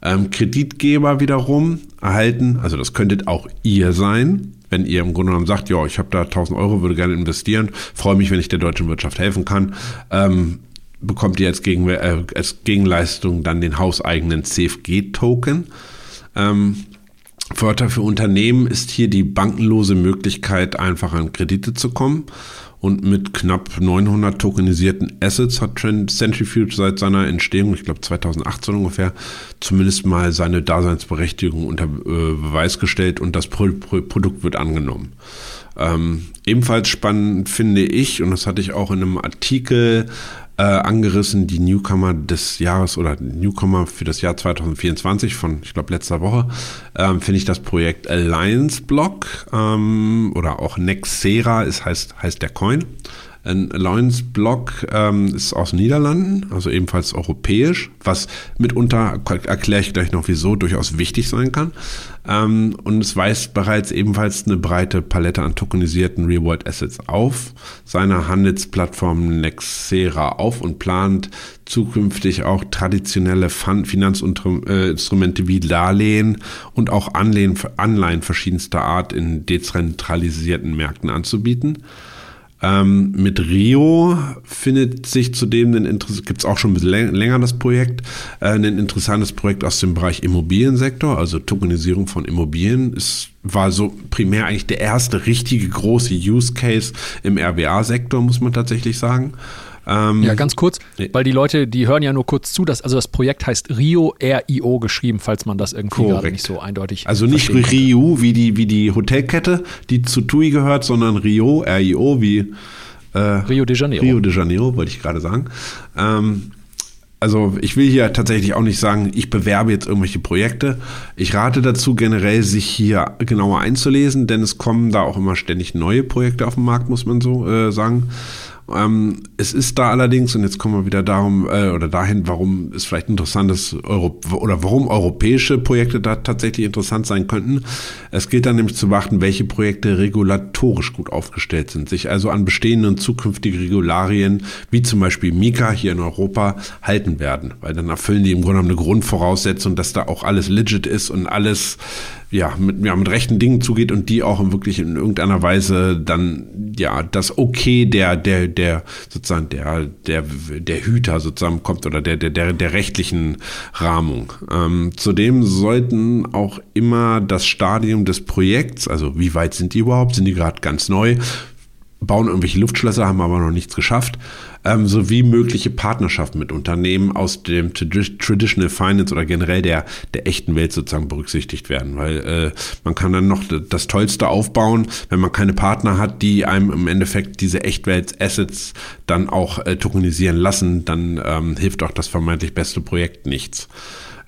Ähm, Kreditgeber wiederum erhalten, also das könntet auch ihr sein, wenn ihr im Grunde genommen sagt, ja, ich habe da 1000 Euro, würde gerne investieren, freue mich, wenn ich der deutschen Wirtschaft helfen kann, ähm, bekommt ihr als, Gegen, äh, als Gegenleistung dann den hauseigenen CFG-Token. Ähm, Vorteil für Unternehmen ist hier die bankenlose Möglichkeit, einfach an Kredite zu kommen. Und mit knapp 900 tokenisierten Assets hat Centrifuge seit seiner Entstehung, ich glaube 2018 ungefähr, zumindest mal seine Daseinsberechtigung unter äh, Beweis gestellt und das Pro Pro Produkt wird angenommen. Ähm, ebenfalls spannend finde ich, und das hatte ich auch in einem Artikel äh, angerissen, die Newcomer des Jahres oder Newcomer für das Jahr 2024 von, ich glaube, letzter Woche, ähm, finde ich das Projekt Alliance Block ähm, oder auch Nexera ist, heißt, heißt der Coin. Ein Alliance Block ähm, ist aus den Niederlanden, also ebenfalls europäisch, was mitunter, erkläre ich gleich noch wieso, durchaus wichtig sein kann. Ähm, und es weist bereits ebenfalls eine breite Palette an tokenisierten Real-World Assets auf, seiner Handelsplattform Nexera auf und plant zukünftig auch traditionelle Finanzinstrumente wie Darlehen und auch Anleihen verschiedenster Art in dezentralisierten Märkten anzubieten. Ähm, mit Rio findet sich zudem gibt es auch schon ein bisschen länger das Projekt, äh, ein interessantes Projekt aus dem Bereich Immobiliensektor, also Tokenisierung von Immobilien. Es war so primär eigentlich der erste richtige große Use Case im RWA-Sektor, muss man tatsächlich sagen. Ähm, ja, ganz kurz, weil die Leute, die hören ja nur kurz zu, dass, also das Projekt heißt Rio RIO geschrieben, falls man das irgendwie gerade nicht so eindeutig Also nicht Rio wie die, wie die Hotelkette, die zu TUI gehört, sondern Rio, RIO wie äh, Rio de Janeiro. Rio de Janeiro, wollte ich gerade sagen. Ähm, also ich will hier tatsächlich auch nicht sagen, ich bewerbe jetzt irgendwelche Projekte. Ich rate dazu generell, sich hier genauer einzulesen, denn es kommen da auch immer ständig neue Projekte auf den Markt, muss man so äh, sagen. Ähm, es ist da allerdings, und jetzt kommen wir wieder darum, äh, oder dahin, warum es vielleicht interessant ist, Euro, oder warum europäische Projekte da tatsächlich interessant sein könnten. Es gilt dann nämlich zu beachten, welche Projekte regulatorisch gut aufgestellt sind, sich also an bestehende und zukünftige Regularien, wie zum Beispiel Mika hier in Europa, halten werden. Weil dann erfüllen die im Grunde genommen eine Grundvoraussetzung, dass da auch alles legit ist und alles ja, mit, ja, mit rechten Dingen zugeht und die auch wirklich in irgendeiner Weise dann, ja, das Okay der, der, der, sozusagen, der, der, der Hüter sozusagen kommt oder der, der, der, der rechtlichen Rahmung. Ähm, zudem sollten auch immer das Stadium des Projekts, also wie weit sind die überhaupt, sind die gerade ganz neu, bauen irgendwelche Luftschlösser, haben aber noch nichts geschafft, ähm, sowie mögliche Partnerschaften mit Unternehmen aus dem Traditional Finance oder generell der, der echten Welt sozusagen berücksichtigt werden, weil äh, man kann dann noch das Tollste aufbauen, wenn man keine Partner hat, die einem im Endeffekt diese Echtwelt-Assets dann auch äh, tokenisieren lassen, dann ähm, hilft auch das vermeintlich beste Projekt nichts.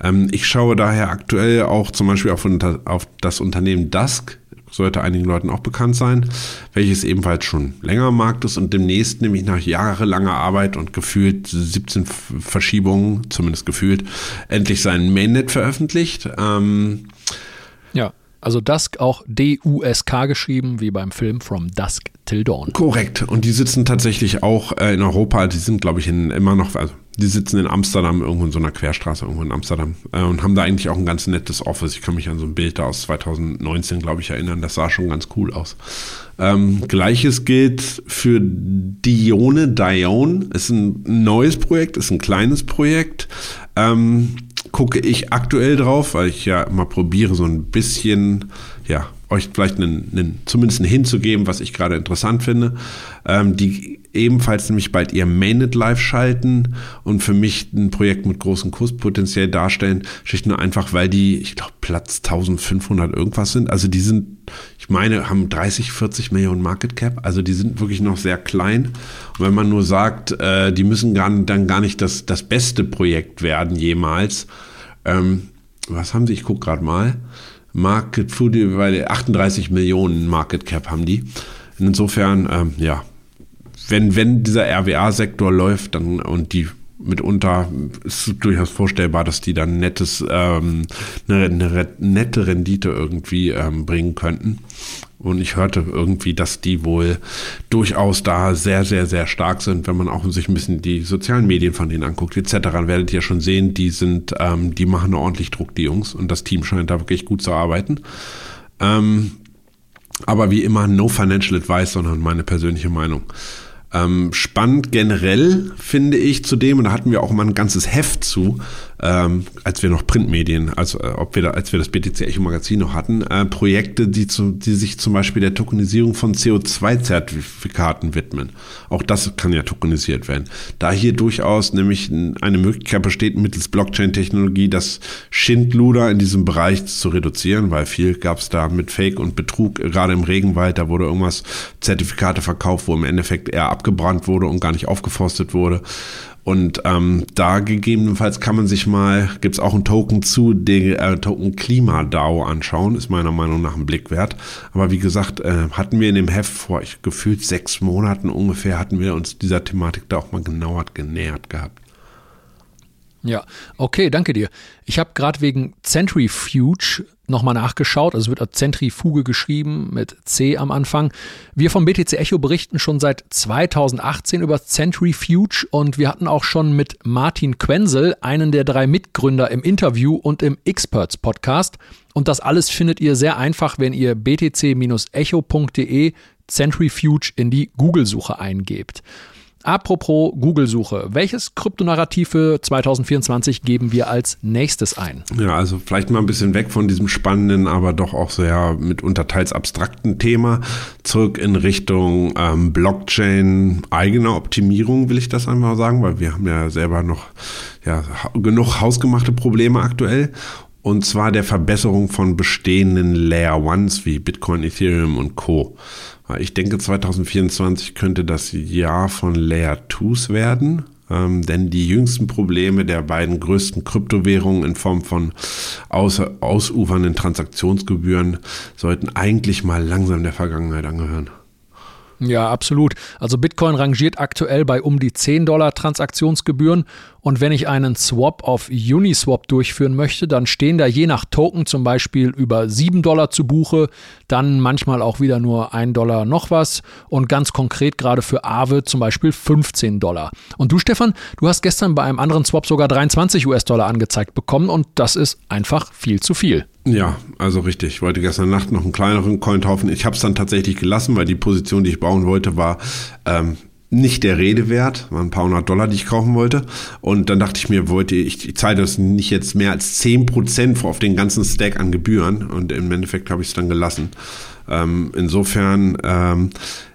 Ähm, ich schaue daher aktuell auch zum Beispiel auf, auf das Unternehmen Dusk, sollte einigen Leuten auch bekannt sein, welches ebenfalls schon länger am Markt ist und demnächst nämlich nach jahrelanger Arbeit und gefühlt 17 Verschiebungen, zumindest gefühlt, endlich sein Mainnet veröffentlicht. Ähm, ja, also Dusk auch D-U-S-K geschrieben, wie beim Film From Dusk Till Dawn. Korrekt. Und die sitzen tatsächlich auch äh, in Europa. Die sind, glaube ich, in, immer noch, also die sitzen in Amsterdam, irgendwo in so einer Querstraße, irgendwo in Amsterdam. Äh, und haben da eigentlich auch ein ganz nettes Office. Ich kann mich an so ein Bild da aus 2019, glaube ich, erinnern. Das sah schon ganz cool aus. Ähm, Gleiches gilt für Dione. Dione ist ein neues Projekt, ist ein kleines Projekt. Ähm, gucke ich aktuell drauf, weil ich ja immer probiere, so ein bisschen, ja, euch vielleicht einen, einen, zumindest einen hinzugeben, was ich gerade interessant finde, ähm, die ebenfalls nämlich bald ihr Mainnet live schalten und für mich ein Projekt mit großem Kurspotenzial darstellen, schlicht nur einfach, weil die, ich glaube, Platz 1500 irgendwas sind. Also die sind, ich meine, haben 30, 40 Millionen Market Cap, also die sind wirklich noch sehr klein. Und wenn man nur sagt, äh, die müssen gar, dann gar nicht das, das beste Projekt werden jemals, ähm, was haben sie, ich gucke gerade mal, Market Food, weil 38 Millionen Market Cap haben die. Insofern, ähm, ja, wenn, wenn dieser RWA-Sektor läuft dann, und die mitunter ist durchaus vorstellbar, dass die dann nettes, ähm, eine, eine nette Rendite irgendwie ähm, bringen könnten. Und ich hörte irgendwie, dass die wohl durchaus da sehr, sehr, sehr stark sind, wenn man auch sich ein bisschen die sozialen Medien von denen anguckt, etc. Dann werdet ihr schon sehen, die sind, ähm, die machen ordentlich Druck, die Jungs. Und das Team scheint da wirklich gut zu arbeiten. Ähm, aber wie immer, no financial advice, sondern meine persönliche Meinung. Ähm, spannend generell finde ich zudem, und da hatten wir auch mal ein ganzes Heft zu, ähm, als wir noch Printmedien, also äh, ob wir da, als wir das BTC Echo Magazin noch hatten, äh, Projekte, die, zu, die sich zum Beispiel der Tokenisierung von CO2-Zertifikaten widmen. Auch das kann ja tokenisiert werden. Da hier durchaus nämlich eine Möglichkeit besteht, mittels Blockchain-Technologie das Schindluder in diesem Bereich zu reduzieren, weil viel gab es da mit Fake und Betrug, gerade im Regenwald, da wurde irgendwas Zertifikate verkauft, wo im Endeffekt eher abgebrannt wurde und gar nicht aufgeforstet wurde. Und ähm, da gegebenenfalls kann man sich mal, gibt es auch einen Token zu, den äh, Token KlimaDAO anschauen, ist meiner Meinung nach ein Blick wert. Aber wie gesagt, äh, hatten wir in dem Heft vor ich, gefühlt sechs Monaten ungefähr, hatten wir uns dieser Thematik da auch mal genauer genähert gehabt. Ja, okay, danke dir. Ich habe gerade wegen Centrifuge nochmal nachgeschaut. Also es wird als Zentrifuge geschrieben mit C am Anfang. Wir vom BTC Echo berichten schon seit 2018 über Centrifuge und wir hatten auch schon mit Martin Quenzel, einen der drei Mitgründer, im Interview und im Experts Podcast. Und das alles findet ihr sehr einfach, wenn ihr btc-echo.de Centrifuge in die Google-Suche eingebt. Apropos Google-Suche, welches Kryptonarrativ für 2024 geben wir als nächstes ein? Ja, also vielleicht mal ein bisschen weg von diesem spannenden, aber doch auch sehr mitunter teils abstrakten Thema, zurück in Richtung ähm, Blockchain, eigener Optimierung, will ich das einmal sagen, weil wir haben ja selber noch ja, genug hausgemachte Probleme aktuell. Und zwar der Verbesserung von bestehenden Layer Ones wie Bitcoin, Ethereum und Co. Ich denke, 2024 könnte das Jahr von Layer 2s werden, ähm, denn die jüngsten Probleme der beiden größten Kryptowährungen in Form von aus, ausufernden Transaktionsgebühren sollten eigentlich mal langsam der Vergangenheit angehören. Ja, absolut. Also Bitcoin rangiert aktuell bei um die 10 Dollar Transaktionsgebühren und wenn ich einen Swap auf Uniswap durchführen möchte, dann stehen da je nach Token zum Beispiel über 7 Dollar zu Buche, dann manchmal auch wieder nur 1 Dollar noch was und ganz konkret gerade für Aave zum Beispiel 15 Dollar. Und du, Stefan, du hast gestern bei einem anderen Swap sogar 23 US-Dollar angezeigt bekommen und das ist einfach viel zu viel. Ja, also richtig. Ich wollte gestern Nacht noch einen kleineren Coin kaufen. Ich habe es dann tatsächlich gelassen, weil die Position, die ich bauen wollte, war ähm, nicht der Rede wert, waren ein paar hundert Dollar, die ich kaufen wollte. Und dann dachte ich mir, wollte ich, ich zahle das nicht jetzt mehr als zehn Prozent auf den ganzen Stack an Gebühren. Und im Endeffekt habe ich es dann gelassen. Ähm, insofern, ähm,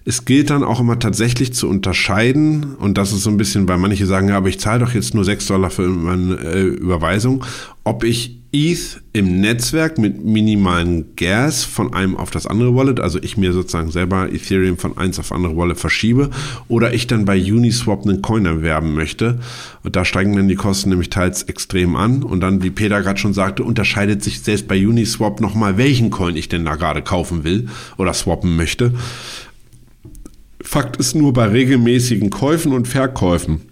es gilt dann auch immer tatsächlich zu unterscheiden, und das ist so ein bisschen, weil manche sagen, ja, aber ich zahle doch jetzt nur sechs Dollar für meine äh, Überweisung, ob ich ETH im Netzwerk mit minimalen Gas von einem auf das andere Wallet, also ich mir sozusagen selber Ethereum von eins auf andere Wallet verschiebe oder ich dann bei Uniswap einen Coin erwerben möchte. Und da steigen dann die Kosten nämlich teils extrem an. Und dann, wie Peter gerade schon sagte, unterscheidet sich selbst bei Uniswap nochmal, welchen Coin ich denn da gerade kaufen will oder swappen möchte. Fakt ist nur bei regelmäßigen Käufen und Verkäufen,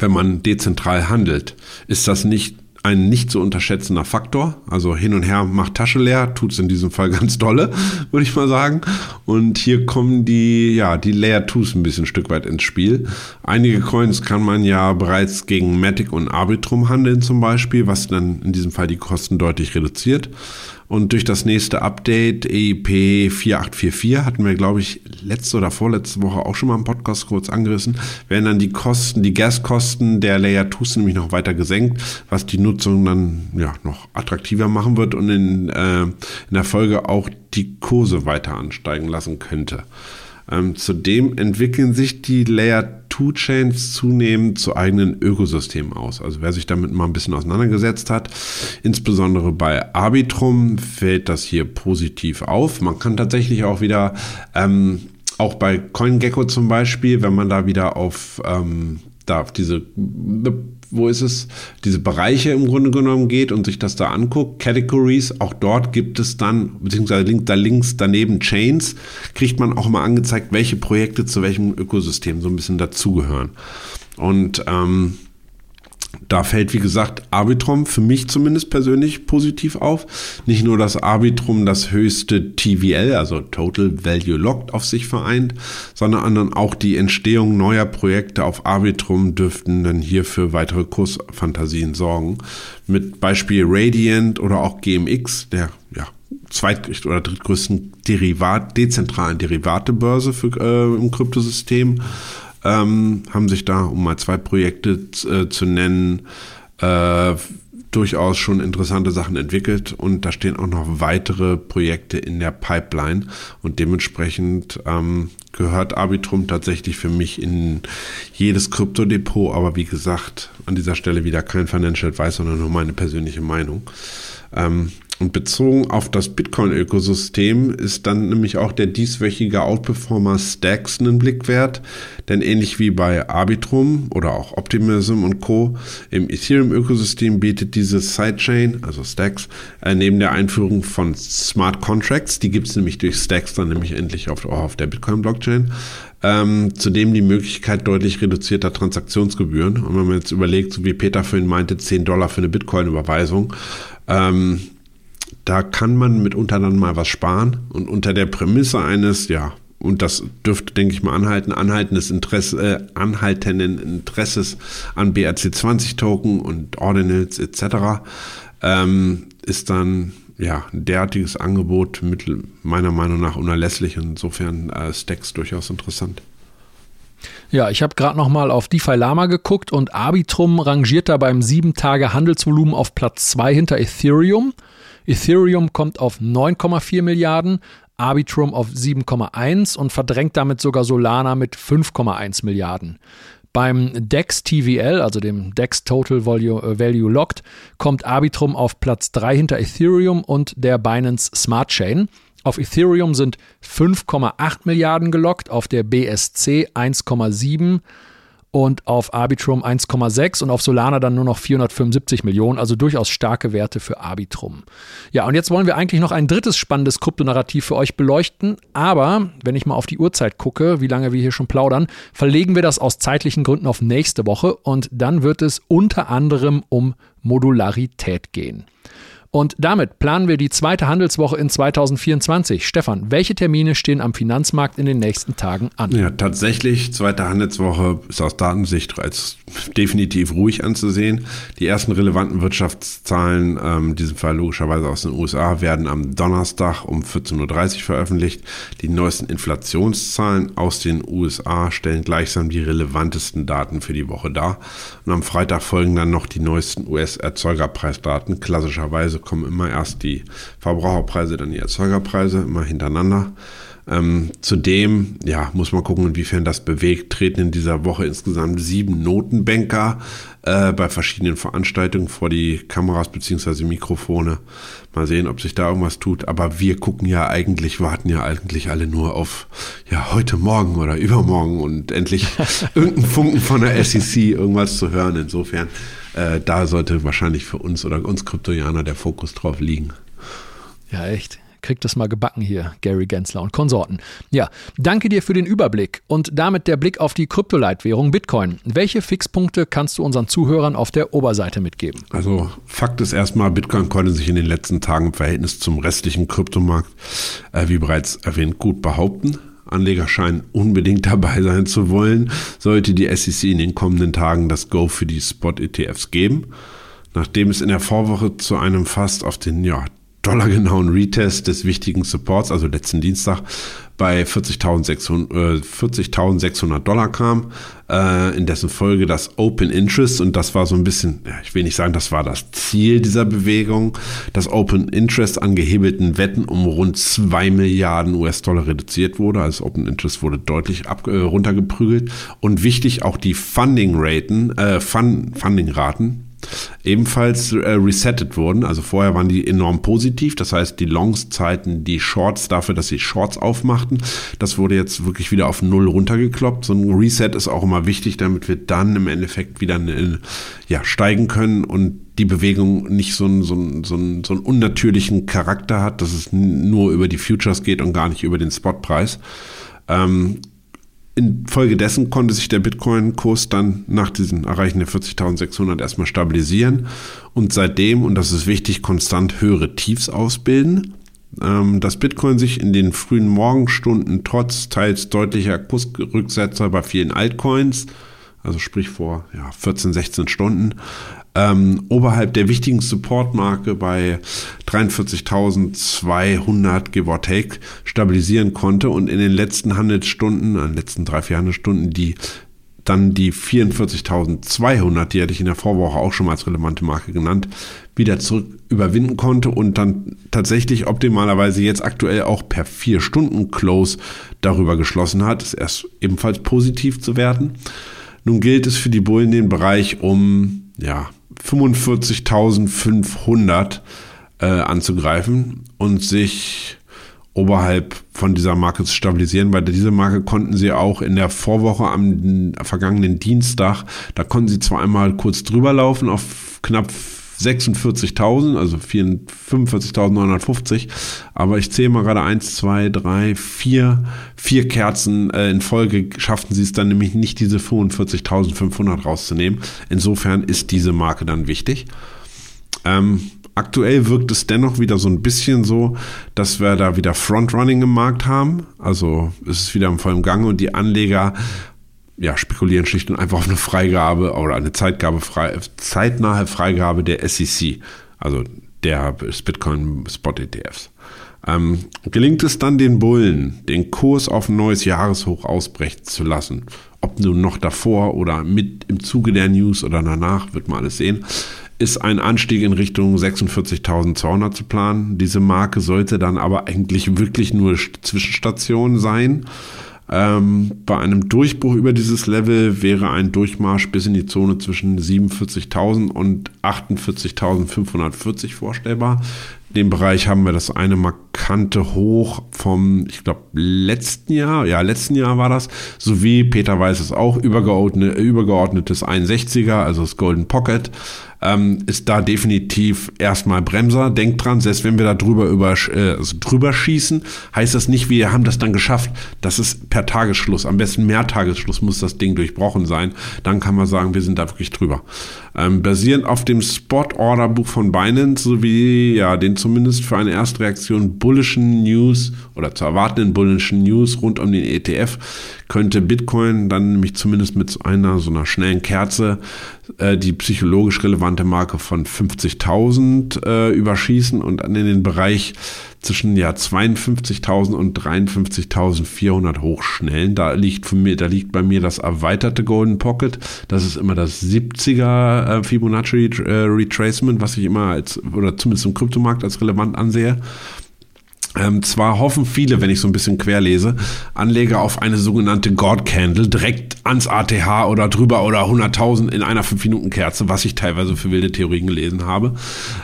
wenn man dezentral handelt, ist das nicht ein nicht zu unterschätzender Faktor. Also hin und her macht Tasche leer, tut es in diesem Fall *laughs* ganz dolle, würde ich mal sagen. Und hier kommen die, ja, die Layer 2s ein bisschen ein Stück weit ins Spiel. Einige Coins kann man ja bereits gegen Matic und Arbitrum handeln zum Beispiel, was dann in diesem Fall die Kosten deutlich reduziert. Und durch das nächste Update EIP 4844 hatten wir, glaube ich, letzte oder vorletzte Woche auch schon mal im Podcast kurz angerissen, werden dann die Kosten, die Gaskosten der Layer 2s nämlich noch weiter gesenkt, was die Nutzung dann ja noch attraktiver machen wird und in, äh, in der Folge auch die Kurse weiter ansteigen lassen könnte. Ähm, zudem entwickeln sich die Layer 2 Chains zunehmend zu eigenen Ökosystemen aus. Also wer sich damit mal ein bisschen auseinandergesetzt hat, insbesondere bei Arbitrum fällt das hier positiv auf. Man kann tatsächlich auch wieder ähm, auch bei CoinGecko zum Beispiel, wenn man da wieder auf ähm, da auf diese wo ist es, diese Bereiche im Grunde genommen geht und sich das da anguckt, Categories, auch dort gibt es dann, beziehungsweise link, da links daneben Chains, kriegt man auch mal angezeigt, welche Projekte zu welchem Ökosystem so ein bisschen dazugehören. Und ähm, da fällt, wie gesagt, Arbitrum für mich zumindest persönlich positiv auf. Nicht nur, dass Arbitrum das höchste TVL, also Total Value Locked, auf sich vereint, sondern auch die Entstehung neuer Projekte auf Arbitrum dürften dann hier für weitere Kursfantasien sorgen. Mit Beispiel Radiant oder auch GMX, der ja, zweit- oder drittgrößten Derivat, dezentralen Derivatebörse äh, im Kryptosystem ähm, haben sich da, um mal zwei Projekte äh, zu nennen, äh, durchaus schon interessante Sachen entwickelt. Und da stehen auch noch weitere Projekte in der Pipeline. Und dementsprechend ähm, gehört Arbitrum tatsächlich für mich in jedes Kryptodepot, aber wie gesagt, an dieser Stelle wieder kein Financial Advice, sondern nur meine persönliche Meinung. Ähm, Und bezogen auf das Bitcoin-Ökosystem ist dann nämlich auch der dieswöchige Outperformer Stacks einen Blick wert. Denn ähnlich wie bei Arbitrum oder auch Optimism und Co. im Ethereum-Ökosystem bietet diese Sidechain, also Stacks, äh, neben der Einführung von Smart Contracts, die gibt es nämlich durch Stacks dann nämlich endlich auf, auch auf der Bitcoin-Blockchain, ähm, zudem die Möglichkeit deutlich reduzierter Transaktionsgebühren. Und wenn man jetzt überlegt, so wie Peter vorhin meinte, 10 Dollar für eine Bitcoin-Überweisung, ähm, da kann man mitunter dann mal was sparen und unter der Prämisse eines, ja, und das dürfte, denke ich mal, anhalten, anhaltendes Interesse, äh, anhaltenden Interesses an BRC20-Token und Ordinals etc., ähm, ist dann ja ein derartiges Angebot mit, meiner Meinung nach unerlässlich. Insofern äh, Stacks durchaus interessant. Ja, ich habe gerade noch mal auf DeFi Lama geguckt und Arbitrum rangiert da beim 7 Tage Handelsvolumen auf Platz 2 hinter Ethereum. Ethereum kommt auf 9,4 Milliarden, Arbitrum auf 7,1 und verdrängt damit sogar Solana mit 5,1 Milliarden. Beim DEX TVL, also dem DEX Total äh, Value, Locked, kommt Arbitrum auf Platz 3 hinter Ethereum und der Binance Smart Chain. Auf Ethereum sind 5,8 Milliarden gelockt, auf der BSC 1,7 und auf Arbitrum 1,6 und auf Solana dann nur noch 475 Millionen, also durchaus starke Werte für Arbitrum. Ja, und jetzt wollen wir eigentlich noch ein drittes spannendes Kryptonarrativ für euch beleuchten, aber wenn ich mal auf die Uhrzeit gucke, wie lange wir hier schon plaudern, verlegen wir das aus zeitlichen Gründen auf nächste Woche und dann wird es unter anderem um Modularität gehen. Und damit planen wir die zweite Handelswoche in 2024. Stefan, welche Termine stehen am Finanzmarkt in den nächsten Tagen an? Ja, tatsächlich, zweite Handelswoche ist aus Datensicht als definitiv ruhig anzusehen. Die ersten relevanten Wirtschaftszahlen, ähm, in diesem Fall logischerweise aus den USA, werden am Donnerstag um 14.30 Uhr veröffentlicht. Die neuesten Inflationszahlen aus den USA stellen gleichsam die relevantesten Daten für die Woche dar. Und am Freitag folgen dann noch die neuesten US-Erzeugerpreisdaten, klassischerweise kommen immer erst die Verbraucherpreise, dann die Erzeugerpreise, immer hintereinander. Ähm, zudem, ja, muss man gucken, inwiefern das bewegt, treten in dieser Woche insgesamt sieben Notenbanker äh, bei verschiedenen Veranstaltungen vor die Kameras bzw. Mikrofone. Mal sehen, ob sich da irgendwas tut. Aber wir gucken ja eigentlich, warten ja eigentlich alle nur auf ja heute Morgen oder übermorgen und endlich *laughs* irgendeinen Funken von der SEC irgendwas zu hören. Insofern äh, da sollte wahrscheinlich für uns oder uns Kryptoianer der Fokus drauf liegen. Ja, echt. Kriegt das mal gebacken hier, Gary Gensler und Konsorten. Ja, danke dir für den Überblick und damit der Blick auf die Kryptoleitwährung Bitcoin. Welche Fixpunkte kannst du unseren Zuhörern auf der Oberseite mitgeben? Also Fakt ist erstmal, Bitcoin konnte sich in den letzten Tagen im Verhältnis zum restlichen Kryptomarkt, äh, wie bereits erwähnt, gut behaupten. Anleger scheinen unbedingt *laughs* dabei sein zu wollen, sollte die SEC in den kommenden Tagen das Go für die Spot-ETFs geben. Nachdem es in der Vorwoche zu einem fast auf den ja, dollargenauen Retest des wichtigen Supports, also letzten Dienstag, bei 40.600 äh, 40 Dollar kam, äh, in dessen Folge das Open Interest, und das war so ein bisschen, ja, ich will nicht sagen, das war das Ziel dieser Bewegung, das Open Interest an gehebelten Wetten um rund 2 Milliarden US-Dollar reduziert wurde. Also Open Interest wurde deutlich ab, äh, runtergeprügelt. Und wichtig, auch die Funding-Raten, äh, Fund, Funding-Raten, ebenfalls äh, resettet wurden. Also vorher waren die enorm positiv, das heißt die Longs zeigten die Shorts dafür, dass sie Shorts aufmachten. Das wurde jetzt wirklich wieder auf Null runtergekloppt. So ein Reset ist auch immer wichtig, damit wir dann im Endeffekt wieder äh, ja, steigen können und die Bewegung nicht so einen, so, einen, so, einen, so einen unnatürlichen Charakter hat, dass es nur über die Futures geht und gar nicht über den Spotpreis. Ähm, Infolgedessen konnte sich der Bitcoin-Kurs dann nach diesem Erreichen der 40.600 erstmal stabilisieren und seitdem, und das ist wichtig, konstant höhere Tiefs ausbilden. Ähm, dass Bitcoin sich in den frühen Morgenstunden trotz teils deutlicher Kursrücksetzer bei vielen Altcoins, also sprich vor ja, 14, 16 Stunden, ähm, oberhalb der wichtigen Supportmarke bei 43.200 give or take stabilisieren konnte und in den letzten Handelsstunden, in den letzten drei, vier Handelsstunden, die dann die 44.200, die hatte ich in der Vorwoche auch schon mal als relevante Marke genannt, wieder zurück überwinden konnte und dann tatsächlich optimalerweise jetzt aktuell auch per 4-Stunden-Close darüber geschlossen hat, ist erst ebenfalls positiv zu werden. Nun gilt es für die Bullen den Bereich um, ja, 45.500 äh, anzugreifen und sich oberhalb von dieser Marke zu stabilisieren, weil diese Marke konnten sie auch in der Vorwoche am vergangenen Dienstag, da konnten sie zwar einmal kurz drüber laufen auf knapp 46.000, also 45.950. Aber ich zähle mal gerade eins, zwei, drei, vier, vier Kerzen äh, in Folge schafften sie es dann nämlich nicht, diese 45.500 rauszunehmen. Insofern ist diese Marke dann wichtig. Ähm, aktuell wirkt es dennoch wieder so ein bisschen so, dass wir da wieder Frontrunning im Markt haben. Also es ist wieder im vollen Gang und die Anleger ja, spekulieren schlicht und einfach auf eine Freigabe oder eine Zeitgabe frei, zeitnahe Freigabe der SEC, also der Bitcoin Spot ETFs. Ähm, gelingt es dann den Bullen, den Kurs auf ein neues Jahreshoch ausbrechen zu lassen, ob nun noch davor oder mit im Zuge der News oder danach, wird man alles sehen, ist ein Anstieg in Richtung 46.200 zu planen. Diese Marke sollte dann aber eigentlich wirklich nur Zwischenstation sein. Ähm, bei einem Durchbruch über dieses Level wäre ein Durchmarsch bis in die Zone zwischen 47.000 und 48.540 vorstellbar. In dem Bereich haben wir das eine markante Hoch vom, ich glaube, letzten Jahr, ja, letzten Jahr war das, sowie, Peter weiß es auch, übergeordnet, übergeordnetes 61er, also das Golden Pocket ähm, ist da definitiv erstmal Bremser. Denkt dran, selbst wenn wir da drüber, über, äh, also drüber schießen, heißt das nicht, wir haben das dann geschafft. Das ist per Tagesschluss, am besten mehr Tagesschluss muss das Ding durchbrochen sein. Dann kann man sagen, wir sind da wirklich drüber. Ähm, basierend auf dem Spot-Order-Buch von Binance sowie ja, den zumindest für eine Erstreaktion bullischen News oder zu erwartenden bullischen News rund um den ETF könnte Bitcoin dann nämlich zumindest mit einer so einer schnellen Kerze äh, die psychologisch relevante Marke von 50.000 äh, überschießen und dann in den Bereich zwischen ja 52.000 und 53.400 hochschnellen. Da liegt für mir, da liegt bei mir das erweiterte Golden Pocket. Das ist immer das 70er äh, Fibonacci äh, Retracement, was ich immer als oder zumindest im Kryptomarkt als relevant ansehe. Ähm, zwar hoffen viele, wenn ich so ein bisschen querlese, Anleger auf eine sogenannte God Candle direkt ans ATH oder drüber oder 100.000 in einer 5-Minuten-Kerze, was ich teilweise für wilde Theorien gelesen habe.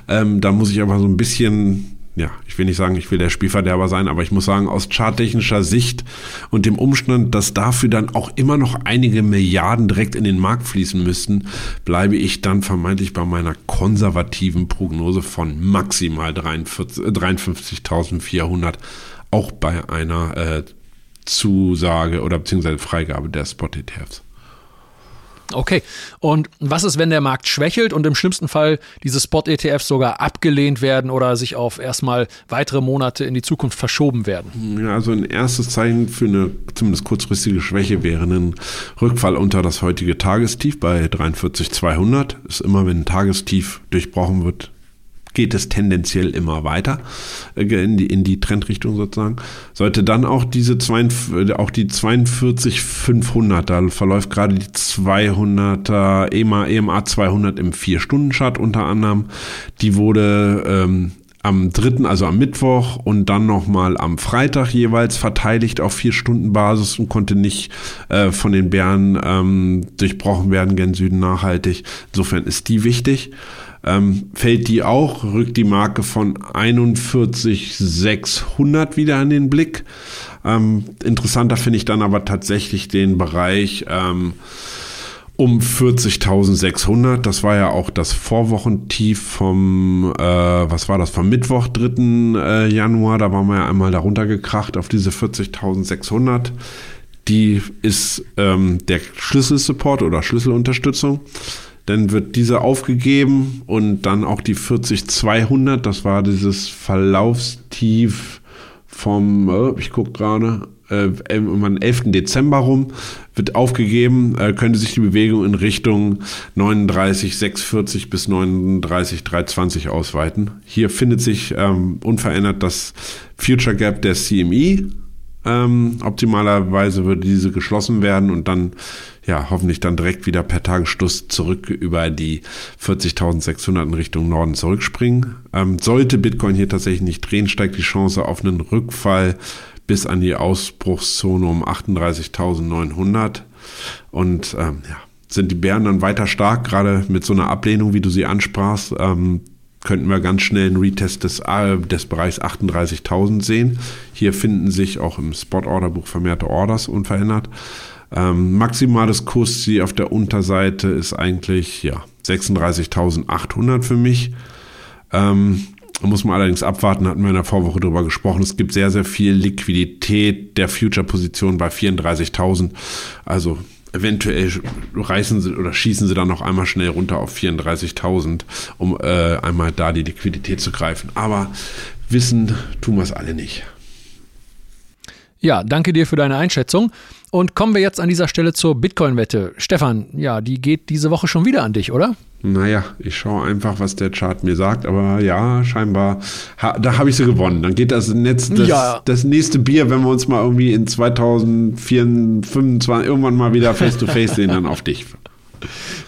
Ähm, da muss ich aber so ein bisschen ja, ich will nicht sagen, ich will der Spielverderber sein, aber ich muss sagen, aus charttechnischer Sicht und dem Umstand, dass dafür dann auch immer noch einige Milliarden direkt in den Markt fließen müssten, bleibe ich dann vermeintlich bei meiner konservativen Prognose von maximal 53.400, äh, auch bei einer äh, Zusage oder beziehungsweise Freigabe der Spot-ETFs. Okay. Und was ist, wenn der Markt schwächelt und im schlimmsten Fall diese Spot-ETFs sogar abgelehnt werden oder sich auf erstmal weitere Monate in die Zukunft verschoben werden? Ja, also ein erstes Zeichen für eine zumindest kurzfristige Schwäche wäre ein Rückfall unter das heutige Tagestief bei 43,200. Ist immer, wenn ein Tagestief durchbrochen wird, geht es tendenziell immer weiter äh, in die, in die Trendrichtung sozusagen. Sollte dann auch diese zwei, auch die 42,500, da verläuft gerade die 200er EMA, EMA 200 im 4-Stunden-Chart unter anderem. Die wurde ähm, am dritten, also am Mittwoch und dann nochmal am Freitag jeweils verteidigt auf vier Stunden Basis und konnte nicht äh, von den Bären ähm, durchbrochen werden gen Süden nachhaltig. Insofern ist die wichtig ähm, fällt die auch, rückt die Marke von 41,600 wieder an den Blick. Ähm, interessanter finde ich dann aber tatsächlich den Bereich ähm, um 40.600. Das war ja auch das Vorwochentief vom, äh, was war das, vom Mittwoch, 3. Äh, Januar. Da waren wir ja einmal darunter gekracht auf diese 40.600. Die ist ähm, der Schlüsselsupport oder Schlüsselunterstützung. Dann wird diese aufgegeben und dann auch die 40-200, das war dieses Verlaufstief vom, äh, ich gucke gerade, äh, am 11. Dezember rum, wird aufgegeben, äh, könnte sich die Bewegung in Richtung 39,640 bis 39,320 ausweiten. Hier findet sich ähm, unverändert das Future Gap der CME. Ähm, optimalerweise würde diese geschlossen werden und dann ja, hoffentlich dann direkt wieder per Tagesschluss zurück über die 40.600 in Richtung Norden zurückspringen. Ähm, sollte Bitcoin hier tatsächlich nicht drehen, steigt die Chance auf einen Rückfall bis an die Ausbruchszone um 38.900. Und ähm, ja, sind die Bären dann weiter stark, gerade mit so einer Ablehnung, wie du sie ansprachst, ähm, könnten wir ganz schnell einen Retest des, äh, des Bereichs 38.000 sehen. Hier finden sich auch im Spot-Order-Buch vermehrte Orders unverändert. Ähm, maximales Kursziel auf der Unterseite ist eigentlich ja, 36.800 für mich. Ähm, muss man allerdings abwarten, hatten wir in der Vorwoche darüber gesprochen. Es gibt sehr, sehr viel Liquidität der Future-Position bei 34.000. Also eventuell reißen sie oder schießen sie dann noch einmal schnell runter auf 34.000, um äh, einmal da die Liquidität zu greifen. Aber wissen tun wir es alle nicht. Ja, danke dir für deine Einschätzung. Und kommen wir jetzt an dieser Stelle zur Bitcoin-Wette. Stefan, ja, die geht diese Woche schon wieder an dich, oder? Naja, ich schaue einfach, was der Chart mir sagt, aber ja, scheinbar, ha, da habe ich sie gewonnen. Dann geht das, Netz, das, ja. das nächste Bier, wenn wir uns mal irgendwie in 2024 irgendwann mal wieder face-to-face -face sehen, dann auf dich.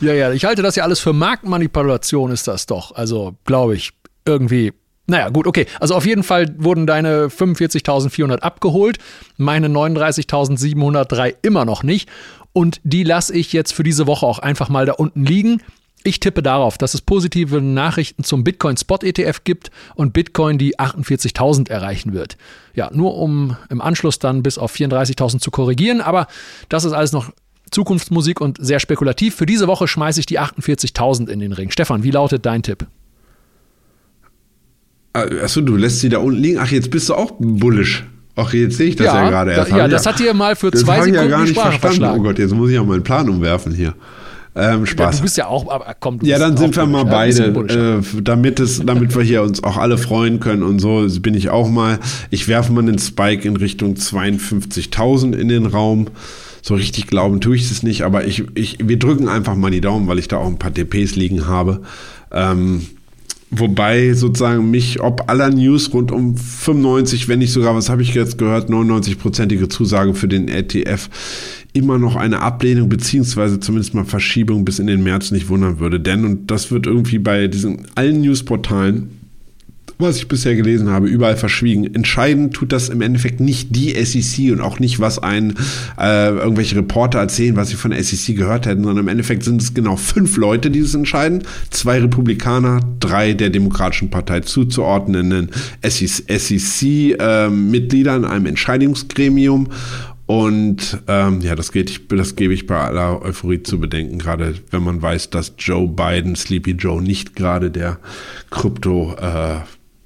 Ja, ja, ich halte das ja alles für Marktmanipulation, ist das doch. Also, glaube ich, irgendwie naja, gut, okay. Also auf jeden Fall wurden deine 45.400 abgeholt, meine 39.703 immer noch nicht. Und die lasse ich jetzt für diese Woche auch einfach mal da unten liegen. Ich tippe darauf, dass es positive Nachrichten zum Bitcoin Spot ETF gibt und Bitcoin die 48.000 erreichen wird. Ja, nur um im Anschluss dann bis auf 34.000 zu korrigieren, aber das ist alles noch Zukunftsmusik und sehr spekulativ. Für diese Woche schmeiße ich die 48.000 in den Ring. Stefan, wie lautet dein Tipp? Ah, achso, du lässt sie da unten liegen. Ach, jetzt bist du auch bullisch. Ach, jetzt sehe ich das ja, ja gerade erst. Da, ja, das hat dir mal für zwei Sekunden ja gar nicht verstanden. Oh Gott, jetzt muss ich auch meinen Plan umwerfen hier. Ähm, Spaß. Ja, du bist ja auch, aber komm, Ja, dann sind wir mal beide, äh, damit es, damit wir hier uns auch alle freuen können und so bin ich auch mal. Ich werfe mal einen Spike in Richtung 52.000 in den Raum. So richtig glauben tue ich es nicht, aber ich, ich, wir drücken einfach mal die Daumen, weil ich da auch ein paar DPs liegen habe. Ähm, Wobei sozusagen mich ob aller News rund um 95, wenn nicht sogar, was habe ich jetzt gehört, 99-prozentige Zusage für den ETF immer noch eine Ablehnung beziehungsweise zumindest mal Verschiebung bis in den März nicht wundern würde. Denn, und das wird irgendwie bei diesen allen Newsportalen was ich bisher gelesen habe, überall verschwiegen. Entscheidend tut das im Endeffekt nicht die SEC und auch nicht, was ein äh, irgendwelche Reporter erzählen, was sie von der SEC gehört hätten, sondern im Endeffekt sind es genau fünf Leute, die das entscheiden. Zwei Republikaner, drei der Demokratischen Partei zuzuordnenden SEC-Mitgliedern, äh, einem Entscheidungsgremium und ähm, ja, das, geht, das gebe ich bei aller Euphorie zu bedenken, gerade wenn man weiß, dass Joe Biden, Sleepy Joe, nicht gerade der Krypto- äh,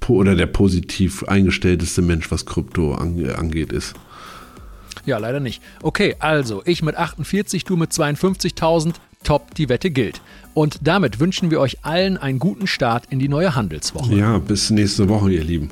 oder der positiv eingestellteste Mensch, was Krypto ange angeht, ist. Ja, leider nicht. Okay, also ich mit 48, du mit 52.000, top, die Wette gilt. Und damit wünschen wir euch allen einen guten Start in die neue Handelswoche. Ja, bis nächste Woche, ihr Lieben.